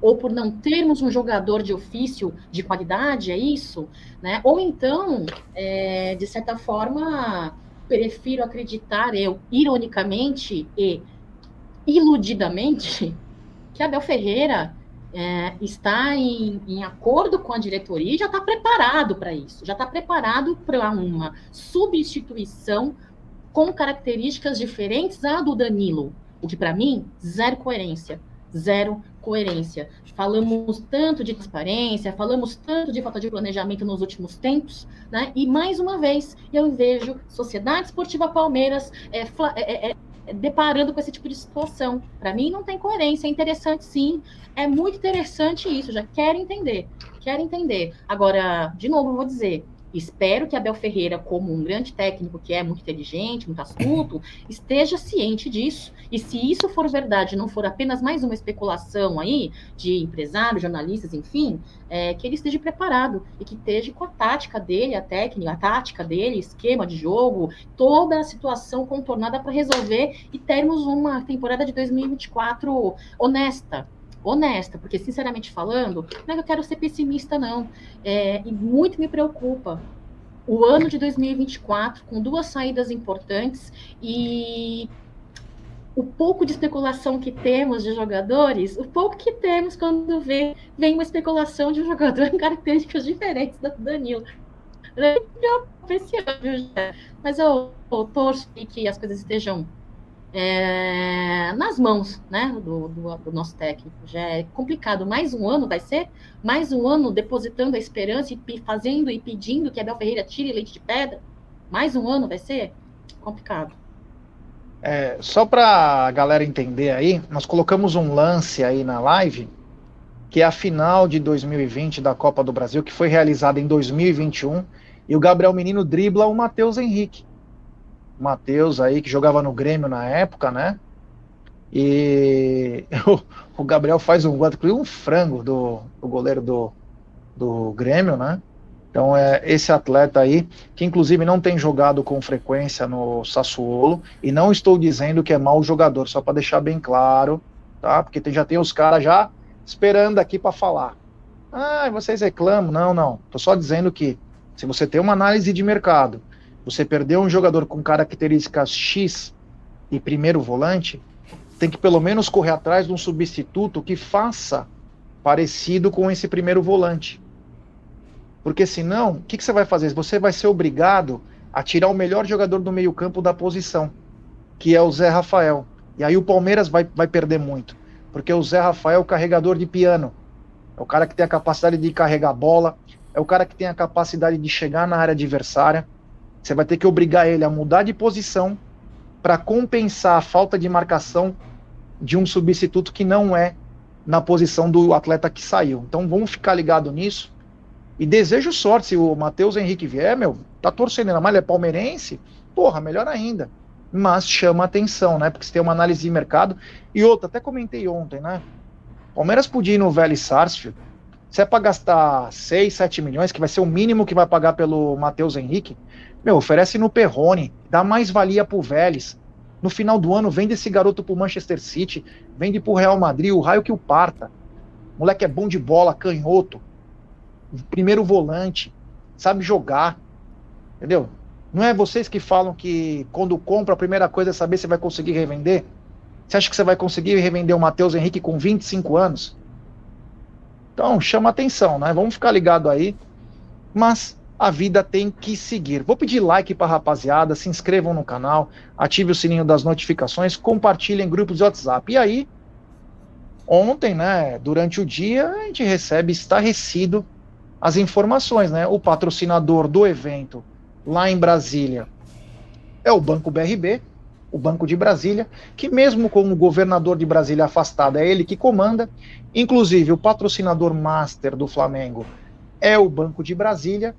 ou por não termos um jogador de ofício de qualidade, é isso? Né? Ou então, é, de certa forma, prefiro acreditar, eu, ironicamente e iludidamente, que Abel Ferreira é, está em, em, acordo com a diretoria e já está preparado para isso, já está preparado para uma substituição com características diferentes à do Danilo, o que para mim, zero coerência, zero coerência. Falamos tanto de transparência, falamos tanto de falta de planejamento nos últimos tempos, né? E mais uma vez eu vejo Sociedade Esportiva Palmeiras é, é, é deparando com esse tipo de situação. Para mim não tem coerência, é interessante sim, é muito interessante isso, já quero entender, quero entender. Agora, de novo, vou dizer, Espero que Abel Ferreira, como um grande técnico que é muito inteligente, muito astuto, esteja ciente disso. E se isso for verdade, não for apenas mais uma especulação aí de empresários, jornalistas, enfim, é, que ele esteja preparado e que esteja com a tática dele, a técnica, a tática dele, esquema de jogo, toda a situação contornada para resolver e termos uma temporada de 2024 honesta, honesta, porque sinceramente falando, não é que eu quero ser pessimista, não. É, e muito me preocupa o ano de 2024, com duas saídas importantes e o pouco de especulação que temos de jogadores, o pouco que temos quando vem, vem uma especulação de um jogador em características diferentes da Danilo. Mas eu, eu torço que as coisas estejam é, nas mãos né, do, do, do, nosso técnico. Já é complicado. Mais um ano vai ser? Mais um ano depositando a esperança e fazendo e pedindo que Abel Ferreira tire leite de pedra? Mais um ano vai ser? Complicado. É, só para a galera entender aí, nós colocamos um lance aí na live, que é a final de 2020 da Copa do Brasil, que foi realizada em 2021, e o Gabriel Menino dribla o Matheus Henrique. Matheus aí, que jogava no Grêmio na época, né? E o, Gabriel faz um gol, um frango do, do goleiro do, do Grêmio, né? Então é esse atleta aí, que inclusive não tem jogado com frequência no Sassuolo, e não estou dizendo que é mau jogador, só para deixar bem claro, tá? Porque tem, já tem os caras já esperando aqui para falar. Ah, vocês reclamam? Não, não. Tô só dizendo que se você tem uma análise de mercado, você perdeu um jogador com características X e primeiro volante, tem que pelo menos correr atrás de um substituto que faça parecido com esse primeiro volante. Porque senão, o que, que você vai fazer? Você vai ser obrigado a tirar o melhor jogador do meio-campo da posição, que é o Zé Rafael. E aí o Palmeiras vai, vai perder muito. Porque o Zé Rafael é o carregador de piano. É o cara que tem a capacidade de carregar bola, é o cara que tem a capacidade de chegar na área adversária. Você vai ter que obrigar ele a mudar de posição para compensar a falta de marcação de um substituto que não é na posição do atleta que saiu. Então vamos ficar ligado nisso e desejo sorte. Se o Matheus Henrique vier, meu, tá torcendo, ainda mais ele é palmeirense, porra, melhor ainda. Mas chama atenção, né? Porque você tem uma análise de mercado. E outra, até comentei ontem, né? Palmeiras podia ir no Vélez Sarsfield. Se é para gastar 6, 7 milhões, que vai ser o mínimo que vai pagar pelo Matheus Henrique, meu, oferece no Perrone, dá mais valia pro Vélez. No final do ano, vende esse garoto pro Manchester City, vende pro Real Madrid, o raio que o parta. Moleque é bom de bola, canhoto primeiro volante, sabe jogar, entendeu? Não é vocês que falam que quando compra a primeira coisa é saber se vai conseguir revender? Você acha que você vai conseguir revender o Matheus Henrique com 25 anos? Então chama atenção, né? Vamos ficar ligado aí. Mas a vida tem que seguir. Vou pedir like para rapaziada, se inscrevam no canal, ative o sininho das notificações, compartilhem em grupos de WhatsApp. E aí, ontem, né, durante o dia, a gente recebe estarrecido as informações, né? O patrocinador do evento lá em Brasília é o Banco BRB, o Banco de Brasília, que mesmo com o governador de Brasília afastado, é ele que comanda. Inclusive, o patrocinador master do Flamengo é o Banco de Brasília.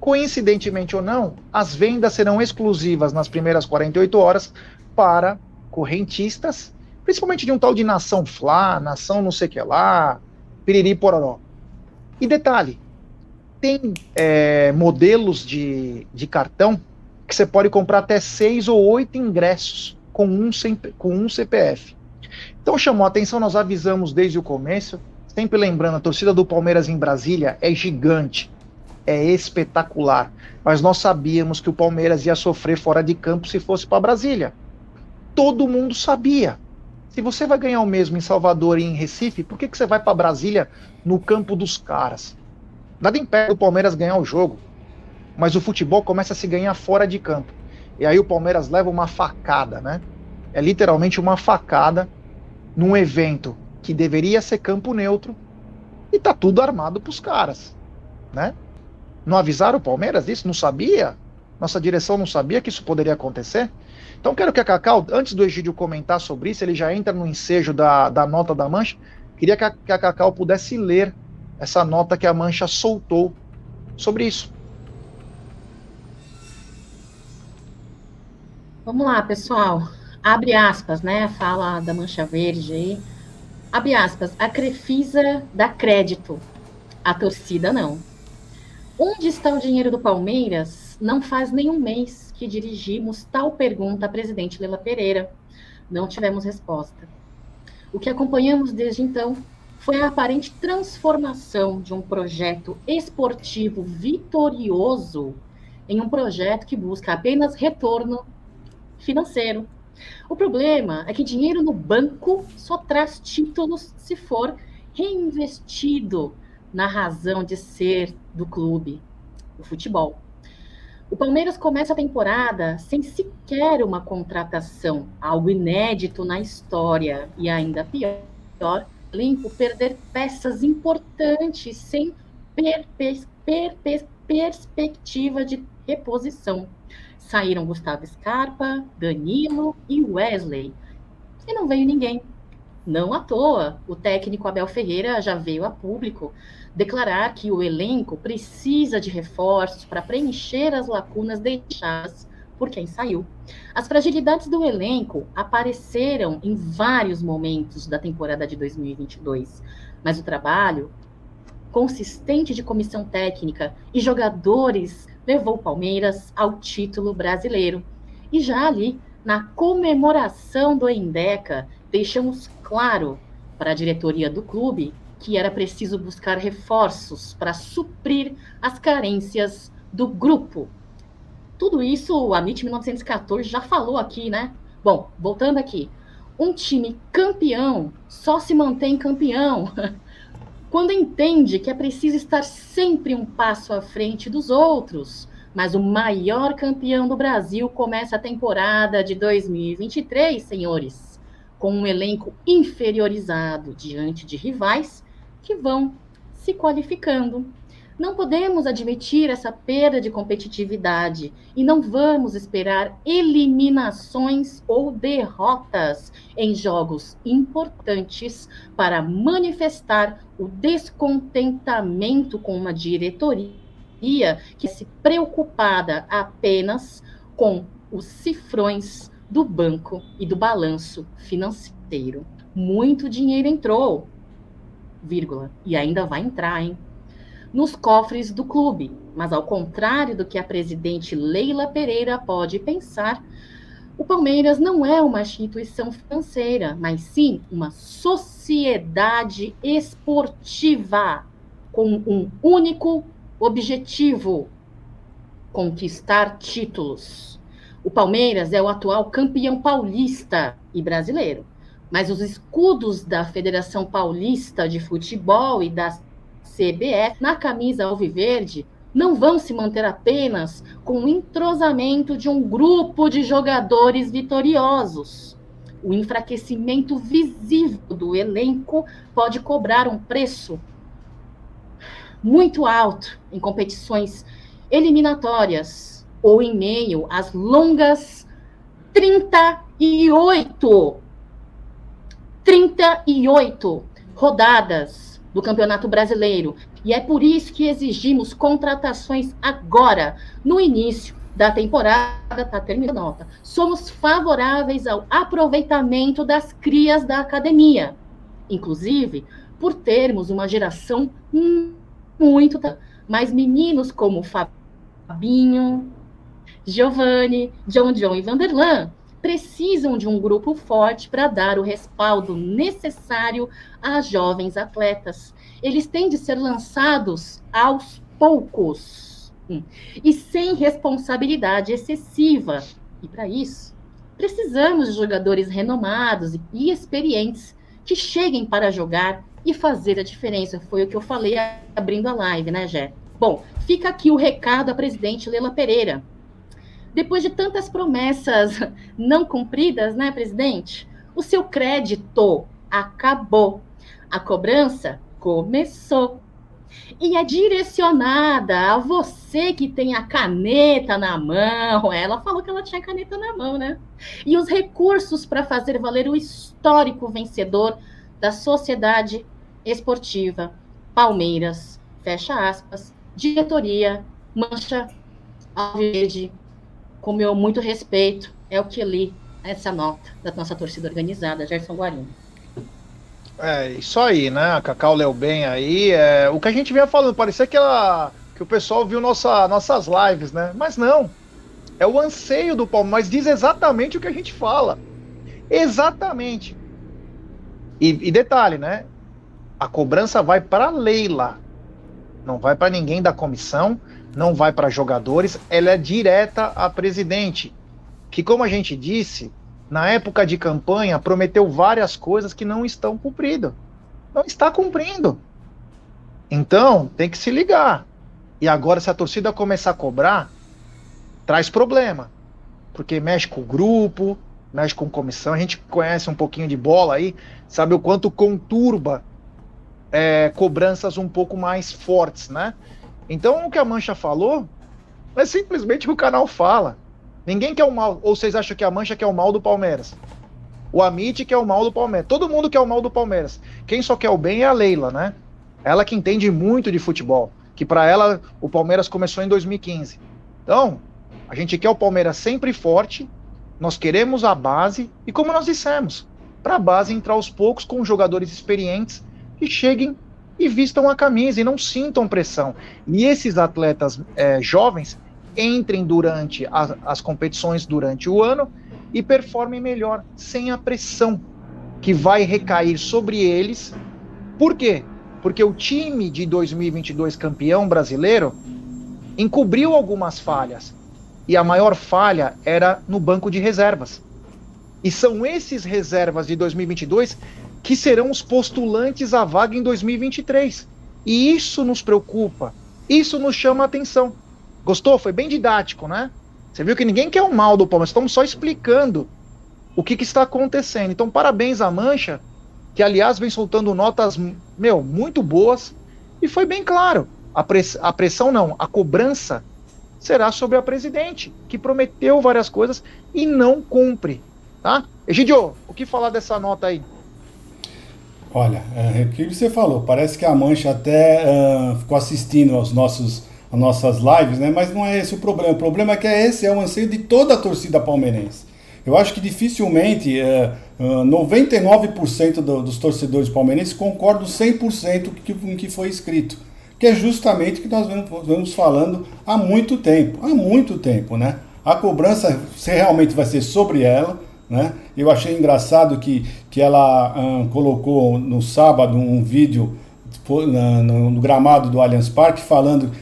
Coincidentemente ou não, as vendas serão exclusivas nas primeiras 48 horas para correntistas, principalmente de um tal de Nação Flá, Nação não sei que lá, Piriri Pororó. E detalhe, tem é, modelos de, de cartão que você pode comprar até seis ou oito ingressos com um, com um CPF. Então chamou a atenção, nós avisamos desde o começo, sempre lembrando, a torcida do Palmeiras em Brasília é gigante, é espetacular, mas nós sabíamos que o Palmeiras ia sofrer fora de campo se fosse para Brasília. Todo mundo sabia. Se você vai ganhar o mesmo em Salvador e em Recife, por que, que você vai para Brasília no campo dos caras? Nada impede o Palmeiras ganhar o jogo, mas o futebol começa a se ganhar fora de campo. E aí o Palmeiras leva uma facada, né? É literalmente uma facada num evento que deveria ser campo neutro e tá tudo armado pros caras, né? Não avisaram o Palmeiras disso? Não sabia? Nossa direção não sabia que isso poderia acontecer? Então quero que a Cacau, antes do Egídio comentar sobre isso, ele já entra no ensejo da, da nota da mancha, queria que a, que a Cacau pudesse ler essa nota que a Mancha soltou sobre isso. Vamos lá, pessoal. Abre aspas, né? Fala da Mancha Verde aí. Abre aspas. A Crefisa dá crédito. A torcida não. Onde está o dinheiro do Palmeiras? Não faz nenhum mês que dirigimos tal pergunta à presidente Lela Pereira. Não tivemos resposta. O que acompanhamos desde então foi a aparente transformação de um projeto esportivo vitorioso em um projeto que busca apenas retorno financeiro. O problema é que dinheiro no banco só traz títulos se for reinvestido na razão de ser do clube, o futebol. O Palmeiras começa a temporada sem sequer uma contratação, algo inédito na história e ainda pior, elenco perder peças importantes sem per per per perspectiva de reposição. Saíram Gustavo Scarpa, Danilo e Wesley. E não veio ninguém. Não à toa, o técnico Abel Ferreira já veio a público declarar que o elenco precisa de reforços para preencher as lacunas deixadas por quem saiu. As fragilidades do elenco apareceram em vários momentos da temporada de 2022, mas o trabalho consistente de comissão técnica e jogadores levou o Palmeiras ao título brasileiro. E já ali, na comemoração do Endeca, deixamos claro para a diretoria do clube que era preciso buscar reforços para suprir as carências do grupo. Tudo isso o Amit 1914 já falou aqui, né? Bom, voltando aqui. Um time campeão só se mantém campeão quando entende que é preciso estar sempre um passo à frente dos outros. Mas o maior campeão do Brasil começa a temporada de 2023, senhores, com um elenco inferiorizado diante de rivais que vão se qualificando. Não podemos admitir essa perda de competitividade e não vamos esperar eliminações ou derrotas em jogos importantes para manifestar o descontentamento com uma diretoria que se preocupada apenas com os cifrões do banco e do balanço financeiro. Muito dinheiro entrou, vírgula, e ainda vai entrar, hein? Nos cofres do clube. Mas ao contrário do que a presidente Leila Pereira pode pensar, o Palmeiras não é uma instituição financeira, mas sim uma sociedade esportiva com um único objetivo: conquistar títulos. O Palmeiras é o atual campeão paulista e brasileiro mas os escudos da Federação Paulista de Futebol e da CBF na camisa alviverde não vão se manter apenas com o entrosamento de um grupo de jogadores vitoriosos. O enfraquecimento visível do elenco pode cobrar um preço muito alto em competições eliminatórias ou em meio às longas 38 38 rodadas do Campeonato Brasileiro. E é por isso que exigimos contratações agora, no início da temporada, tá terminando nota. Somos favoráveis ao aproveitamento das crias da academia, inclusive por termos uma geração muito mais meninos como Fabinho, Giovanni, John John e Vanderlan precisam de um grupo forte para dar o respaldo necessário às jovens atletas. Eles têm de ser lançados aos poucos hum, e sem responsabilidade excessiva. E para isso, precisamos de jogadores renomados e experientes que cheguem para jogar e fazer a diferença. Foi o que eu falei abrindo a live, né, Jé? Bom, fica aqui o recado à presidente Lela Pereira depois de tantas promessas não cumpridas, né, presidente? O seu crédito acabou. A cobrança começou. E é direcionada a você que tem a caneta na mão. Ela falou que ela tinha caneta na mão, né? E os recursos para fazer valer o histórico vencedor da Sociedade Esportiva Palmeiras. Fecha aspas. Diretoria, mancha alverde com meu muito respeito, é o que li essa nota da nossa torcida organizada, Gerson Guarino. É, isso aí, né? A Cacau leu bem aí. É, o que a gente vinha falando, parecia que, ela, que o pessoal viu nossa, nossas lives, né? Mas não. É o anseio do Palmeiras, mas diz exatamente o que a gente fala. Exatamente. E, e detalhe, né? A cobrança vai para Leila, não vai para ninguém da comissão, não vai para jogadores, ela é direta à presidente, que, como a gente disse, na época de campanha prometeu várias coisas que não estão cumprindo. Não está cumprindo. Então, tem que se ligar. E agora, se a torcida começar a cobrar, traz problema. Porque mexe com o grupo, mexe com comissão. A gente conhece um pouquinho de bola aí, sabe o quanto conturba é, cobranças um pouco mais fortes, né? Então o que a Mancha falou é simplesmente o que o canal fala. Ninguém quer o mal. Ou vocês acham que a Mancha quer o mal do Palmeiras? O Amit quer o mal do Palmeiras. Todo mundo quer o mal do Palmeiras. Quem só quer o bem é a Leila, né? Ela que entende muito de futebol. Que para ela o Palmeiras começou em 2015. Então, A gente quer o Palmeiras sempre forte, nós queremos a base, e como nós dissemos, para a base entrar aos poucos com jogadores experientes que cheguem e vistam a camisa e não sintam pressão. E esses atletas é, jovens entrem durante a, as competições durante o ano e performem melhor, sem a pressão que vai recair sobre eles. Por quê? Porque o time de 2022 campeão brasileiro encobriu algumas falhas. E a maior falha era no banco de reservas. E são esses reservas de 2022 que serão os postulantes à vaga em 2023. E isso nos preocupa, isso nos chama a atenção. Gostou? Foi bem didático, né? Você viu que ninguém quer o mal do Palmeiras, estamos só explicando o que, que, está acontecendo. Então, parabéns à Mancha, que aliás vem soltando notas, meu, muito boas, e foi bem claro. A, press a pressão não, a cobrança será sobre a presidente, que prometeu várias coisas e não cumpre. Tá? Egidio, o que falar dessa nota aí? Olha, é, o que você falou, parece que a Mancha até uh, ficou assistindo aos nossos, às nossas lives, né? mas não é esse o problema. O problema é que é esse é o anseio de toda a torcida palmeirense. Eu acho que dificilmente uh, uh, 99% do, dos torcedores palmeirenses concordam 100% com o que foi escrito. Que é justamente o que nós vamos falando há muito tempo. Há muito tempo, né? A cobrança se realmente vai ser sobre ela, né? Eu achei engraçado que, que ela colocou no sábado um vídeo no, no, gramado do Allianz Parque falando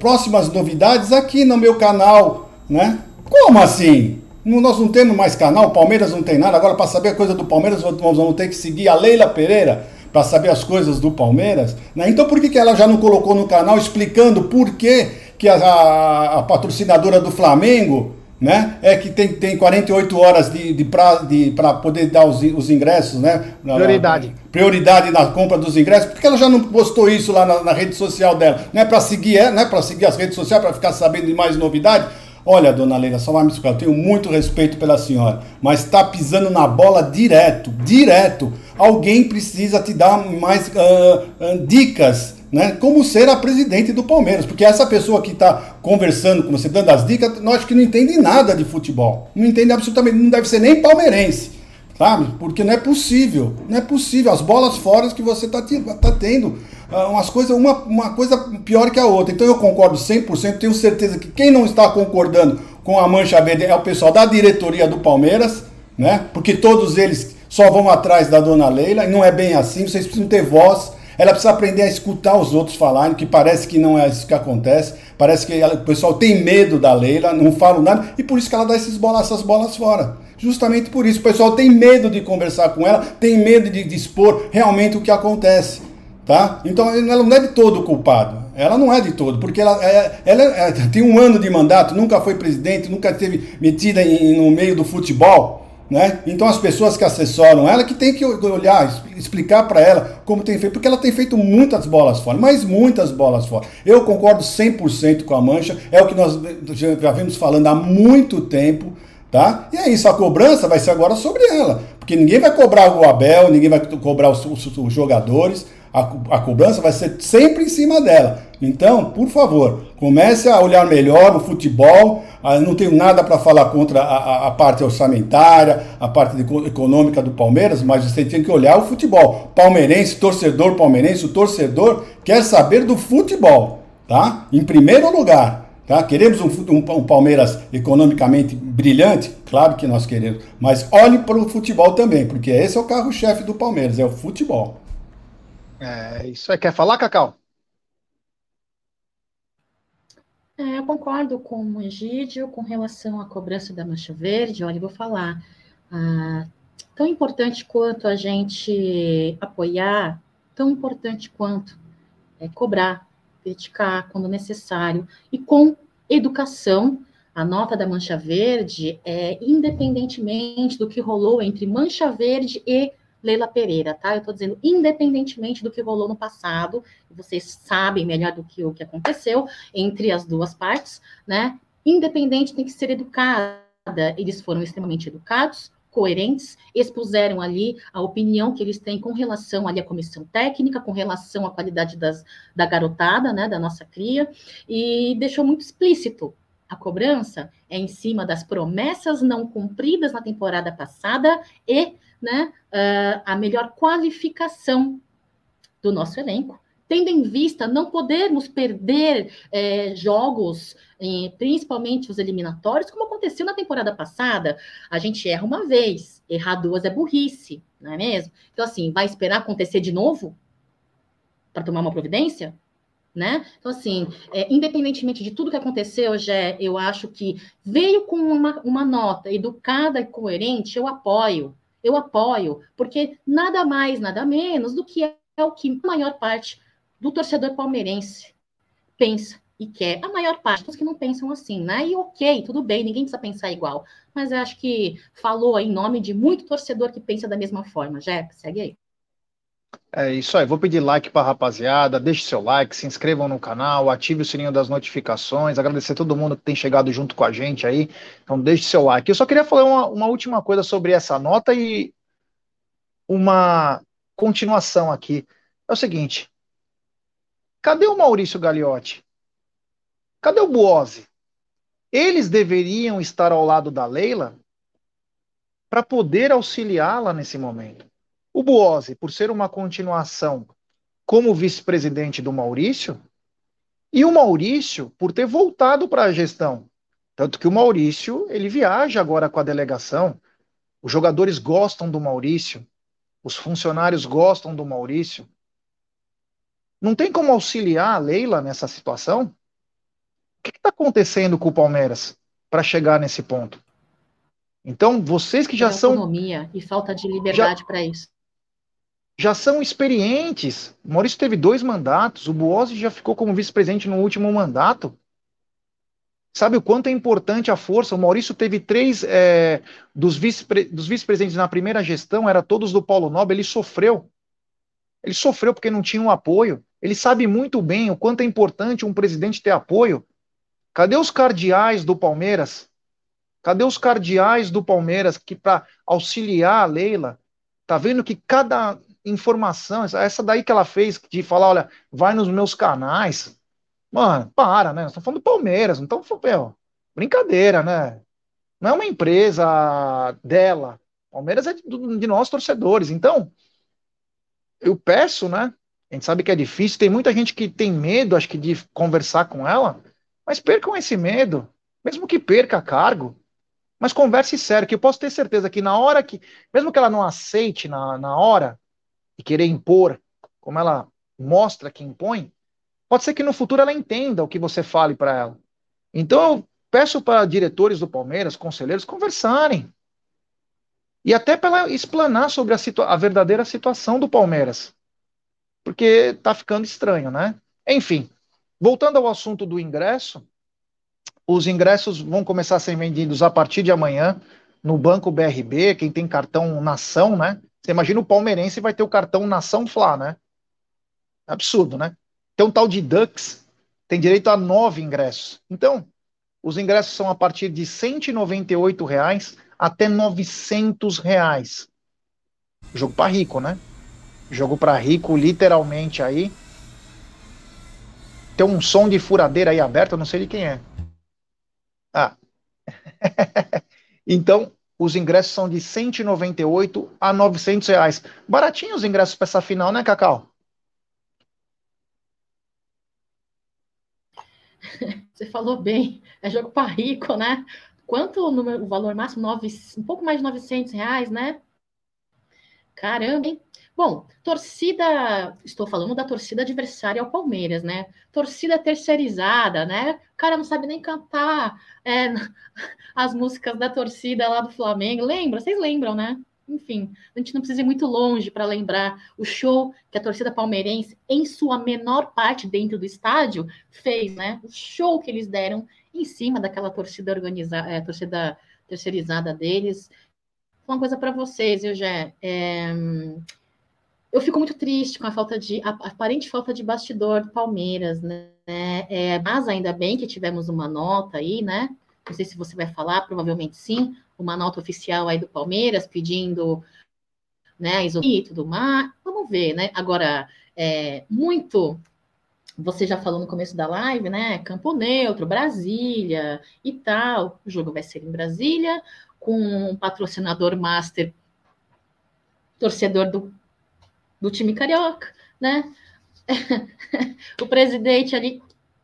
próximas novidades aqui no meu canal, né? Como assim? Nós não temos mais canal, o Palmeiras não tem nada. Agora, para saber a coisa do Palmeiras, nós vamos ter que seguir a Leila Pereira para saber as coisas do Palmeiras. Né? Então, por que, que ela já não colocou no canal explicando por que, que a, a, a patrocinadora do Flamengo né? É que tem, tem 48 horas de, de para poder dar os, os ingressos, né? Prioridade. prioridade na compra dos ingressos. Por que ela já não postou isso lá na, na rede social dela? Não é para seguir, é, não é para seguir as redes sociais para ficar sabendo de mais novidade? Olha, dona Leila, só vai me explicar, eu tenho muito respeito pela senhora, mas está pisando na bola direto, direto. Alguém precisa te dar mais uh, uh, dicas né, como ser a presidente do Palmeiras, porque essa pessoa que está conversando com você, dando as dicas, nós acho que não entende nada de futebol, não entende absolutamente, não deve ser nem palmeirense, sabe? Porque não é possível, não é possível, as bolas fora que você está tá tendo, ah, umas coisas, uma, uma coisa pior que a outra. Então eu concordo 100%, tenho certeza que quem não está concordando com a Mancha Verde é o pessoal da diretoria do Palmeiras, né? Porque todos eles só vão atrás da dona Leila, e não é bem assim, vocês precisam ter voz ela precisa aprender a escutar os outros falarem, que parece que não é isso que acontece. Parece que ela, o pessoal tem medo da Leila, não fala nada, e por isso que ela dá esses bolas, essas bolas fora. Justamente por isso. O pessoal tem medo de conversar com ela, tem medo de, de expor realmente o que acontece. Tá? Então ela não é de todo culpado. Ela não é de todo, porque ela, é, ela é, tem um ano de mandato, nunca foi presidente, nunca esteve metida em, no meio do futebol. Né? Então as pessoas que assessoram ela que tem que olhar, explicar para ela como tem feito, porque ela tem feito muitas bolas fora, mas muitas bolas fora. Eu concordo 100% com a Mancha, é o que nós já vemos falando há muito tempo, tá? E é isso, a cobrança vai ser agora sobre ela, porque ninguém vai cobrar o Abel, ninguém vai cobrar os, os, os jogadores, a, a cobrança vai ser sempre em cima dela. Então, por favor, comece a olhar melhor o futebol. Ah, não tenho nada para falar contra a, a, a, parte orçamentária, a parte de, econômica do Palmeiras, mas você tem que olhar o futebol. Palmeirense, torcedor palmeirense, o torcedor quer saber do futebol, tá? Em primeiro lugar. Tá? Queremos um, um, um, Palmeiras economicamente brilhante? Claro que nós queremos. Mas olhe para o futebol também, porque esse é o carro-chefe do Palmeiras, é o futebol. É, isso aí. Quer falar, Cacau? É, eu concordo com o Egídio com relação à cobrança da Mancha Verde. Olha, eu vou falar. Ah, tão importante quanto a gente apoiar, tão importante quanto é, cobrar, criticar quando necessário e com educação. A nota da Mancha Verde é independentemente do que rolou entre Mancha Verde e Leila Pereira, tá? Eu estou dizendo, independentemente do que rolou no passado, vocês sabem melhor do que o que aconteceu entre as duas partes, né? Independente tem que ser educada. Eles foram extremamente educados, coerentes, expuseram ali a opinião que eles têm com relação ali à comissão técnica, com relação à qualidade das, da garotada, né, da nossa cria, e deixou muito explícito A cobrança é em cima das promessas não cumpridas na temporada passada e né, uh, a melhor qualificação do nosso elenco, tendo em vista não podermos perder é, jogos, principalmente os eliminatórios, como aconteceu na temporada passada. A gente erra uma vez, errar duas é burrice, não é mesmo? Então, assim, vai esperar acontecer de novo para tomar uma providência? Né? Então, assim, é, independentemente de tudo que aconteceu, já eu acho que veio com uma, uma nota educada e coerente, eu apoio, eu apoio, porque nada mais, nada menos do que é o que a maior parte do torcedor palmeirense pensa e quer. A maior parte dos que não pensam assim, né? E ok, tudo bem, ninguém precisa pensar igual. Mas eu acho que falou em nome de muito torcedor que pensa da mesma forma. Jé, segue aí. É isso aí, vou pedir like para a rapaziada, deixe seu like, se inscrevam no canal, ative o sininho das notificações, agradecer todo mundo que tem chegado junto com a gente aí, então deixe seu like. Eu só queria falar uma, uma última coisa sobre essa nota e uma continuação aqui. É o seguinte, cadê o Maurício Gagliotti? Cadê o Buozzi? Eles deveriam estar ao lado da Leila para poder auxiliá-la nesse momento. O Buozzi, por ser uma continuação como vice-presidente do Maurício, e o Maurício por ter voltado para a gestão. Tanto que o Maurício, ele viaja agora com a delegação. Os jogadores gostam do Maurício, os funcionários gostam do Maurício. Não tem como auxiliar a Leila nessa situação? O que está acontecendo com o Palmeiras para chegar nesse ponto? Então, vocês que já são. Autonomia e falta de liberdade para isso já são experientes. O Maurício teve dois mandatos, o Buozzi já ficou como vice-presidente no último mandato. Sabe o quanto é importante a força? O Maurício teve três é, dos vice-presidentes na primeira gestão, era todos do Paulo Nobre, ele sofreu. Ele sofreu porque não tinha um apoio. Ele sabe muito bem o quanto é importante um presidente ter apoio. Cadê os cardeais do Palmeiras? Cadê os cardeais do Palmeiras que para auxiliar a Leila? Tá vendo que cada informação, essa daí que ela fez, de falar, olha, vai nos meus canais. Mano, para, né? Estamos falando do Palmeiras, estamos falando, brincadeira, né? Não é uma empresa dela. Palmeiras é de, de nós, torcedores. Então, eu peço, né? A gente sabe que é difícil, tem muita gente que tem medo, acho que, de conversar com ela, mas percam esse medo, mesmo que perca cargo, mas converse sério, que eu posso ter certeza que na hora que, mesmo que ela não aceite na, na hora, e querer impor, como ela mostra que impõe, pode ser que no futuro ela entenda o que você fale para ela. Então eu peço para diretores do Palmeiras, conselheiros, conversarem. E até para ela explanar sobre a, a verdadeira situação do Palmeiras. Porque está ficando estranho, né? Enfim, voltando ao assunto do ingresso, os ingressos vão começar a ser vendidos a partir de amanhã no Banco BRB, quem tem cartão Nação, né? Você imagina o palmeirense vai ter o cartão Nação Fla, né? Absurdo, né? Tem um tal de Dux, tem direito a nove ingressos. Então, os ingressos são a partir de 198 reais até 900 reais. Jogo para rico, né? Jogo para rico, literalmente aí. Tem um som de furadeira aí aberto, eu não sei de quem é. Ah. então, os ingressos são de 198 a 900 reais. Baratinho os ingressos para essa final, né, Cacau? Você falou bem, é jogo para rico, né? Quanto o, número, o valor máximo? Nove, um pouco mais de 900 reais, né? Caramba, hein? Bom, torcida, estou falando da torcida adversária ao Palmeiras, né? Torcida terceirizada, né? O cara não sabe nem cantar é, as músicas da torcida lá do Flamengo. Lembra? Vocês lembram, né? Enfim, a gente não precisa ir muito longe para lembrar o show que a torcida palmeirense, em sua menor parte dentro do estádio, fez, né? O show que eles deram em cima daquela torcida organizada, é, torcida terceirizada deles. Uma coisa para vocês, eu já. É, eu fico muito triste com a falta de a aparente falta de bastidor do Palmeiras, né? É, mas ainda bem que tivemos uma nota aí, né? Não sei se você vai falar, provavelmente sim, uma nota oficial aí do Palmeiras pedindo, né, isolamento e tudo mais. Vamos ver, né? Agora, é, muito você já falou no começo da live, né? Campo Neutro, Brasília e tal. O jogo vai ser em Brasília, com um patrocinador master, torcedor do, do time carioca, né? o presidente ali,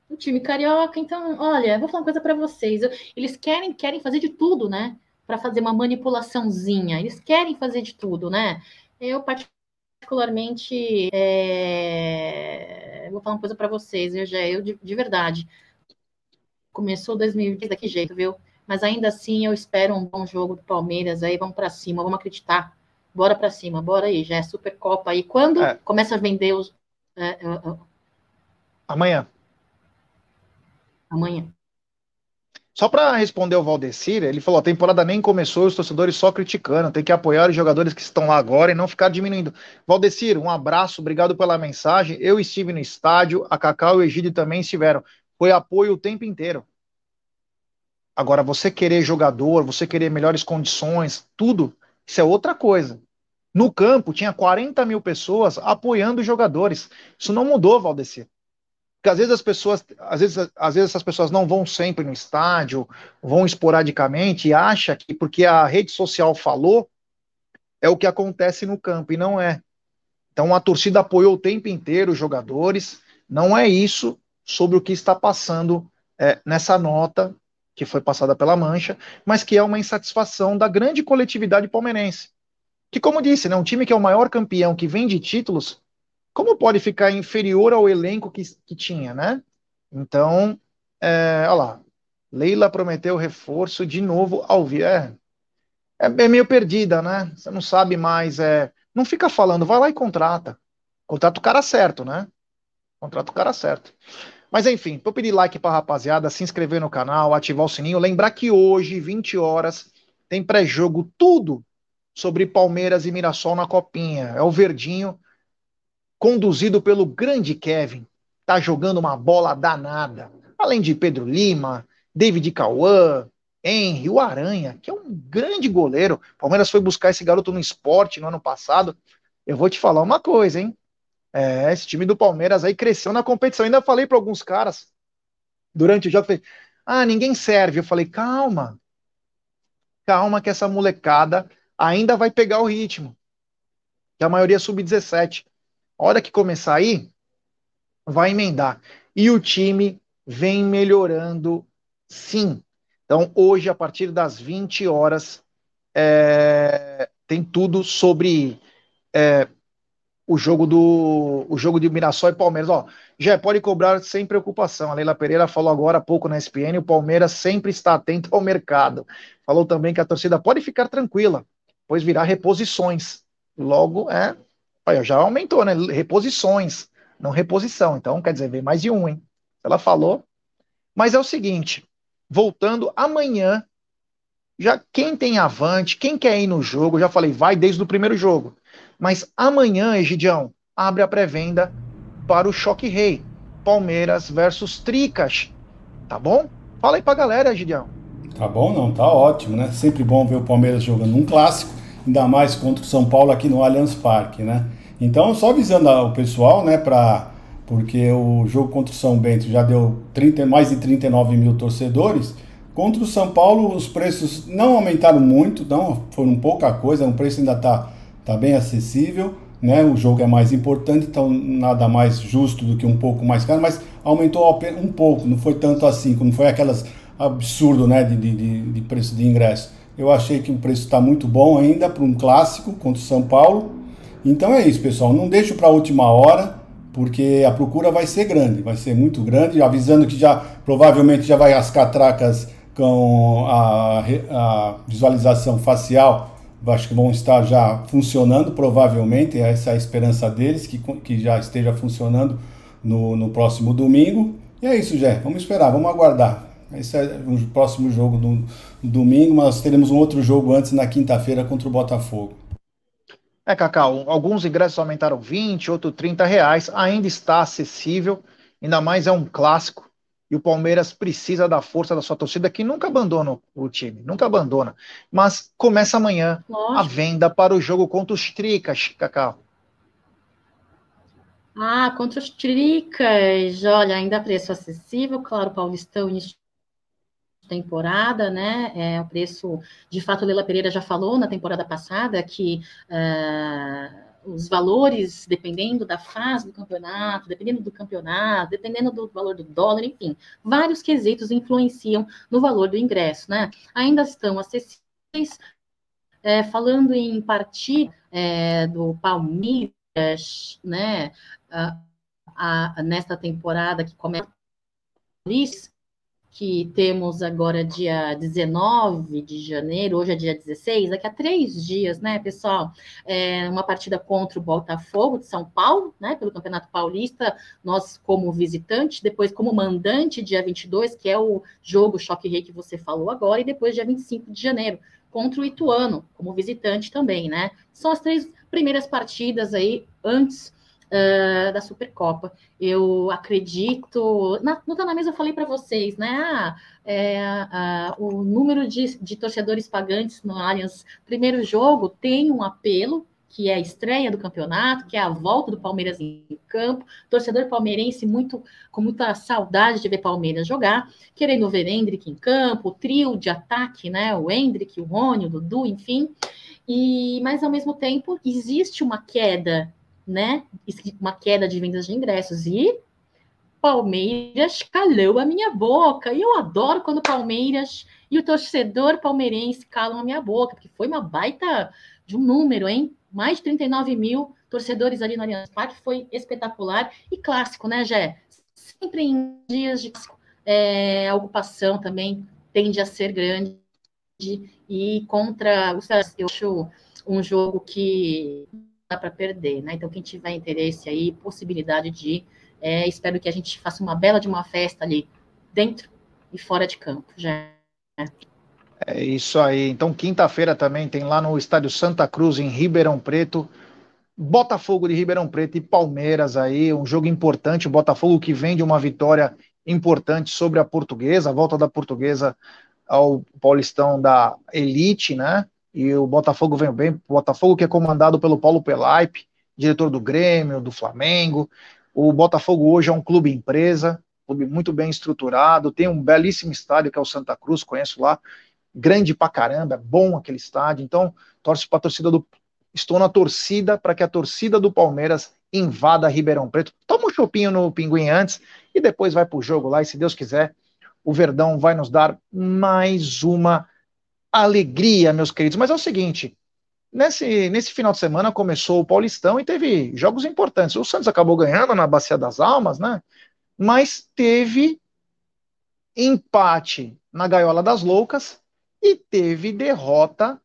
o time carioca. Então, olha, vou falar uma coisa para vocês. Eles querem, querem fazer de tudo, né? Para fazer uma manipulaçãozinha. Eles querem fazer de tudo, né? Eu, particularmente, é... vou falar uma coisa para vocês, eu já eu de, de verdade. Começou 2020 daqui jeito, viu? Mas ainda assim eu espero um bom jogo do Palmeiras aí, vamos para cima, vamos acreditar. Bora para cima, bora aí, já é Supercopa aí. Quando é. começa a vender os é, é, é. Amanhã. Amanhã. Só para responder o Valdecir, ele falou: a temporada nem começou, os torcedores só criticando, tem que apoiar os jogadores que estão lá agora e não ficar diminuindo. Valdecir, um abraço, obrigado pela mensagem. Eu estive no estádio, a Cacau e o Egídio também estiveram. Foi apoio o tempo inteiro. Agora, você querer jogador, você querer melhores condições, tudo, isso é outra coisa. No campo, tinha 40 mil pessoas apoiando os jogadores. Isso não mudou, Valdecir. Porque às vezes as pessoas, às vezes, às vezes essas pessoas não vão sempre no estádio, vão esporadicamente e acha que porque a rede social falou é o que acontece no campo e não é. Então a torcida apoiou o tempo inteiro os jogadores. Não é isso sobre o que está passando é, nessa nota que foi passada pela Mancha, mas que é uma insatisfação da grande coletividade palmeirense. Que, como disse, né, um time que é o maior campeão, que vem de títulos, como pode ficar inferior ao elenco que, que tinha, né? Então, é, olha lá, Leila prometeu reforço de novo ao vivo. É, é, é, meio perdida, né? Você não sabe mais. É, não fica falando, vai lá e contrata. Contrata o cara certo, né? Contrata o cara certo. Mas enfim, vou pedir like pra rapaziada, se inscrever no canal, ativar o sininho. Lembrar que hoje, 20 horas, tem pré-jogo tudo sobre Palmeiras e Mirassol na Copinha. É o Verdinho conduzido pelo grande Kevin, tá jogando uma bola danada. Além de Pedro Lima, David Cauã, Henry, o Aranha, que é um grande goleiro. Palmeiras foi buscar esse garoto no esporte no ano passado. Eu vou te falar uma coisa, hein? É, esse time do Palmeiras aí cresceu na competição. Ainda falei para alguns caras durante o jogo, falei, ah, ninguém serve. Eu falei, calma, calma que essa molecada ainda vai pegar o ritmo. Que a maioria é sub-17. A hora que começar aí, vai emendar. E o time vem melhorando, sim. Então, hoje, a partir das 20 horas, é, tem tudo sobre é, o jogo do o jogo de Mirassol e Palmeiras. Ó, já pode cobrar sem preocupação. A Leila Pereira falou agora há pouco na SPN, o Palmeiras sempre está atento ao mercado. Falou também que a torcida pode ficar tranquila, pois virá reposições. Logo, é Olha, já aumentou, né? Reposições, não reposição. Então, quer dizer, vem mais de um, hein? Ela falou. Mas é o seguinte, voltando amanhã, já quem tem avante, quem quer ir no jogo, já falei, vai desde o primeiro jogo. Mas amanhã, Egidião, abre a pré-venda para o Choque Rei. Palmeiras versus Tricas. Tá bom? Fala aí pra galera, Egidião. Tá bom, não, tá ótimo, né? Sempre bom ver o Palmeiras jogando um clássico ainda mais contra o São Paulo aqui no Allianz Parque, né? Então, só avisando o pessoal, né, para porque o jogo contra o São Bento já deu 30, mais de 39 mil torcedores. Contra o São Paulo, os preços não aumentaram muito, não foram pouca coisa, o preço ainda está tá bem acessível, né? O jogo é mais importante, então nada mais justo do que um pouco mais caro, mas aumentou um pouco, não foi tanto assim, como foi aquelas absurdo, né, de, de, de preço de ingresso. Eu achei que o preço está muito bom ainda para um clássico contra o São Paulo. Então é isso, pessoal. Não deixe para a última hora, porque a procura vai ser grande, vai ser muito grande. Avisando que já provavelmente já vai as catracas com a, a visualização facial, acho que vão estar já funcionando, provavelmente. Essa é a esperança deles, que, que já esteja funcionando no, no próximo domingo. E é isso, Jé. Vamos esperar, vamos aguardar. Esse é o próximo jogo do domingo, mas teremos um outro jogo antes na quinta-feira contra o Botafogo. É, Cacau, alguns ingressos aumentaram 20, outros 30 reais, ainda está acessível, ainda mais é um clássico, e o Palmeiras precisa da força da sua torcida, que nunca abandona o time, nunca abandona. Mas começa amanhã Lógico. a venda para o jogo contra os Tricas, Cacau. Ah, contra os Tricas, olha, ainda preço acessível, claro, Paulistão, início temporada, né? É, o preço, de fato, Leila Pereira já falou na temporada passada que uh, os valores, dependendo da fase do campeonato, dependendo do campeonato, dependendo do valor do dólar, enfim, vários quesitos influenciam no valor do ingresso, né? Ainda estão acessíveis. É, falando em partida é, do Palmeiras, né? a, a, nesta temporada que começa que temos agora dia 19 de janeiro, hoje é dia 16, daqui a três dias, né, pessoal? É uma partida contra o Botafogo de São Paulo, né, pelo Campeonato Paulista, nós como visitante, depois como mandante, dia 22, que é o jogo Choque Rei que você falou agora, e depois dia 25 de janeiro, contra o Ituano, como visitante também, né? São as três primeiras partidas aí antes uh, da Supercopa. Eu acredito. Na, no Tá na Mesa eu falei para vocês, né? Ah, é, uh, o número de, de torcedores pagantes no Allianz primeiro jogo tem um apelo que é a estreia do campeonato, que é a volta do Palmeiras em campo, torcedor palmeirense muito com muita saudade de ver Palmeiras jogar, querendo ver Hendrick em campo, o trio de ataque, né? O Hendrick, o Rony, o Dudu, enfim. E mas ao mesmo tempo existe uma queda né? Uma queda de vendas de ingressos. E Palmeiras calou a minha boca. E eu adoro quando Palmeiras e o torcedor palmeirense calam a minha boca, porque foi uma baita de um número, hein? Mais de 39 mil torcedores ali no Allianz Parque, foi espetacular e clássico, né, Gé? Sempre em dias de é, ocupação também tende a ser grande e contra os eu acho um jogo que para perder, né? Então, quem tiver interesse aí, possibilidade de, é, espero que a gente faça uma bela de uma festa ali, dentro e fora de campo, já. É isso aí. Então, quinta-feira também tem lá no Estádio Santa Cruz, em Ribeirão Preto, Botafogo de Ribeirão Preto e Palmeiras aí, um jogo importante. O Botafogo que vem de uma vitória importante sobre a Portuguesa, a volta da Portuguesa ao Paulistão da Elite, né? E o Botafogo vem bem. O Botafogo que é comandado pelo Paulo Pelaipe, diretor do Grêmio, do Flamengo. O Botafogo hoje é um clube empresa, clube muito bem estruturado, tem um belíssimo estádio que é o Santa Cruz, conheço lá, grande pra caramba, é bom aquele estádio. Então, para a torcida do estou na torcida para que a torcida do Palmeiras invada Ribeirão Preto. Toma um chopinho no Pinguim antes e depois vai para o jogo lá. E se Deus quiser, o Verdão vai nos dar mais uma alegria, meus queridos. Mas é o seguinte: nesse, nesse final de semana começou o Paulistão e teve jogos importantes. O Santos acabou ganhando na Bacia das Almas, né? Mas teve empate na Gaiola das Loucas e teve derrota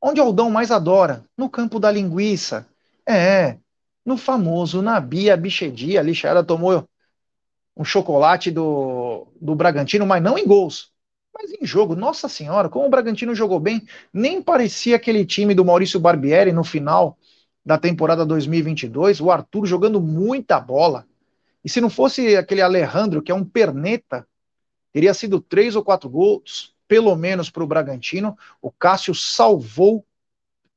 onde Aldão mais adora, no campo da linguiça. É, no famoso Nabi Abichedi, a lixada tomou um chocolate do, do Bragantino, mas não em gols. Mas em jogo, nossa senhora, como o Bragantino jogou bem, nem parecia aquele time do Maurício Barbieri no final da temporada 2022, o Arthur jogando muita bola. E se não fosse aquele Alejandro, que é um perneta, teria sido três ou quatro gols, pelo menos para o Bragantino. O Cássio salvou.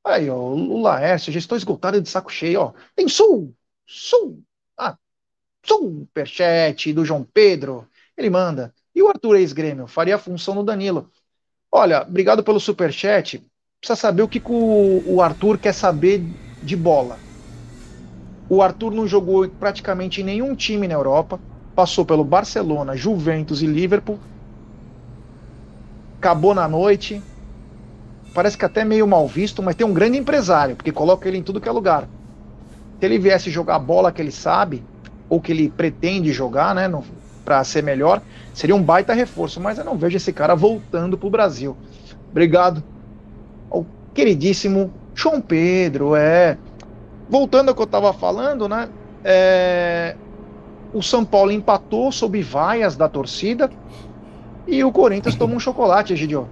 Aí, ó, o Laércio, já estou esgotado de saco cheio, ó. Tem sul, sul, ah, superchat do João Pedro. Ele manda. E o Arthur ex-grêmio? Faria a função no Danilo. Olha, obrigado pelo superchat. Precisa saber o que, que o, o Arthur quer saber de bola. O Arthur não jogou praticamente em nenhum time na Europa. Passou pelo Barcelona, Juventus e Liverpool. Acabou na noite. Parece que até meio mal visto, mas tem um grande empresário, porque coloca ele em tudo que é lugar. Se ele viesse jogar a bola que ele sabe, ou que ele pretende jogar, né, para ser melhor, Seria um baita reforço, mas eu não vejo esse cara voltando para o Brasil. Obrigado ao queridíssimo João Pedro. É. Voltando ao que eu estava falando, né? É... O São Paulo empatou sob vaias da torcida e o Corinthians tomou um chocolate, Egidio.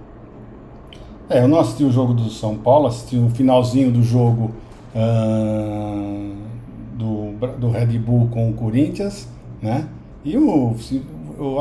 É, eu não assisti o jogo do São Paulo, assisti o finalzinho do jogo uh, do, do Red Bull com o Corinthians, né? E o, eu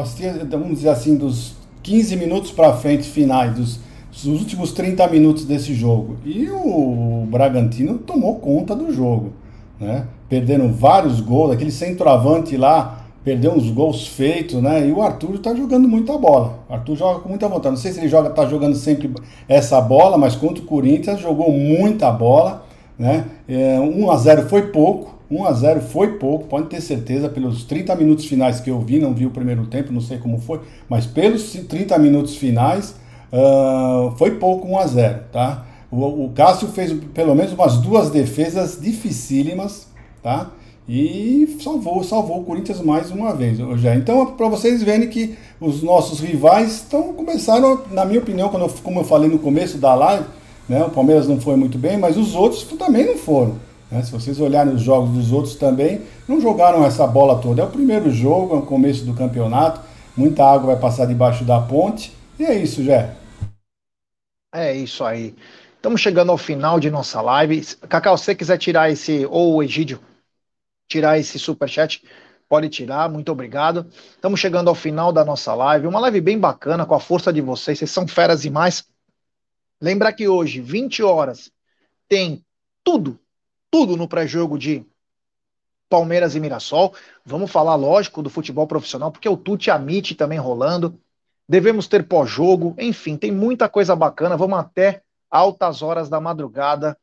vamos dizer assim, dos 15 minutos para frente finais, dos, dos, últimos 30 minutos desse jogo. E o Bragantino tomou conta do jogo. né? Perderam vários gols, aquele centroavante lá perdeu uns gols feitos, né? E o Arthur está jogando muita bola. O Arthur joga com muita vontade. Não sei se ele joga, tá jogando sempre essa bola, mas contra o Corinthians jogou muita bola, né? É, 1 a 0 foi pouco. 1 a 0 foi pouco, pode ter certeza, pelos 30 minutos finais que eu vi, não vi o primeiro tempo, não sei como foi, mas pelos 30 minutos finais uh, foi pouco 1 a 0 tá? O, o Cássio fez pelo menos umas duas defesas dificílimas, tá? e salvou, salvou o Corinthians mais uma vez. Já. Então, para vocês verem que os nossos rivais estão começaram, na minha opinião, eu, como eu falei no começo da live, né, o Palmeiras não foi muito bem, mas os outros também não foram. Né? Se vocês olharem os jogos dos outros também, não jogaram essa bola toda. É o primeiro jogo, é o começo do campeonato, muita água vai passar debaixo da ponte, e é isso, Jé. É isso aí. Estamos chegando ao final de nossa live. Cacau, se você quiser tirar esse, ou o Egídio, tirar esse super chat, pode tirar, muito obrigado. Estamos chegando ao final da nossa live, uma live bem bacana com a força de vocês, vocês são feras demais. Lembra que hoje, 20 horas, tem tudo, tudo no pré-jogo de Palmeiras e Mirassol. Vamos falar, lógico, do futebol profissional, porque o Tuti Amit também rolando. Devemos ter pós-jogo, enfim, tem muita coisa bacana. Vamos até altas horas da madrugada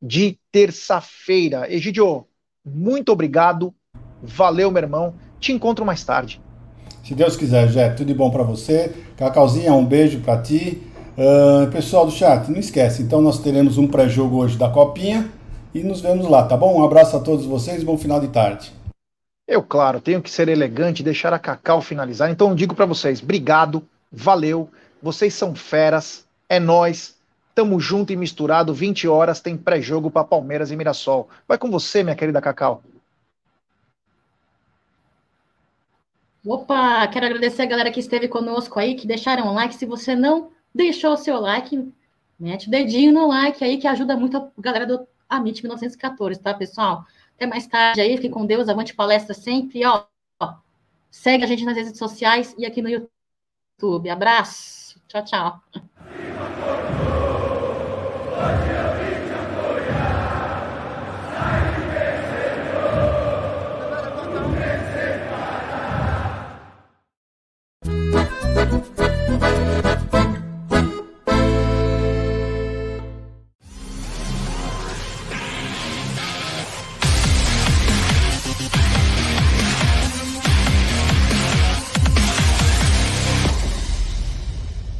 de terça-feira. Egidio, muito obrigado. Valeu, meu irmão. Te encontro mais tarde. Se Deus quiser, Jé, tudo de bom para você. Cacauzinha, um beijo para ti. Uh, pessoal do chat, não esquece, então nós teremos um pré-jogo hoje da Copinha e nos vemos lá, tá bom? Um abraço a todos vocês, bom final de tarde. Eu, claro, tenho que ser elegante e deixar a Cacau finalizar, então eu digo para vocês, obrigado, valeu, vocês são feras, é nós. Tamo junto e misturado, 20 horas tem pré-jogo para Palmeiras e Mirassol. Vai com você, minha querida Cacau. Opa, quero agradecer a galera que esteve conosco aí, que deixaram um like. Se você não deixou o seu like, mete o dedinho no like aí, que ajuda muito a galera do Amit 1914, tá, pessoal? Até mais tarde aí, fique com Deus, avante palestra sempre, ó, ó. Segue a gente nas redes sociais e aqui no YouTube. Abraço, tchau, tchau.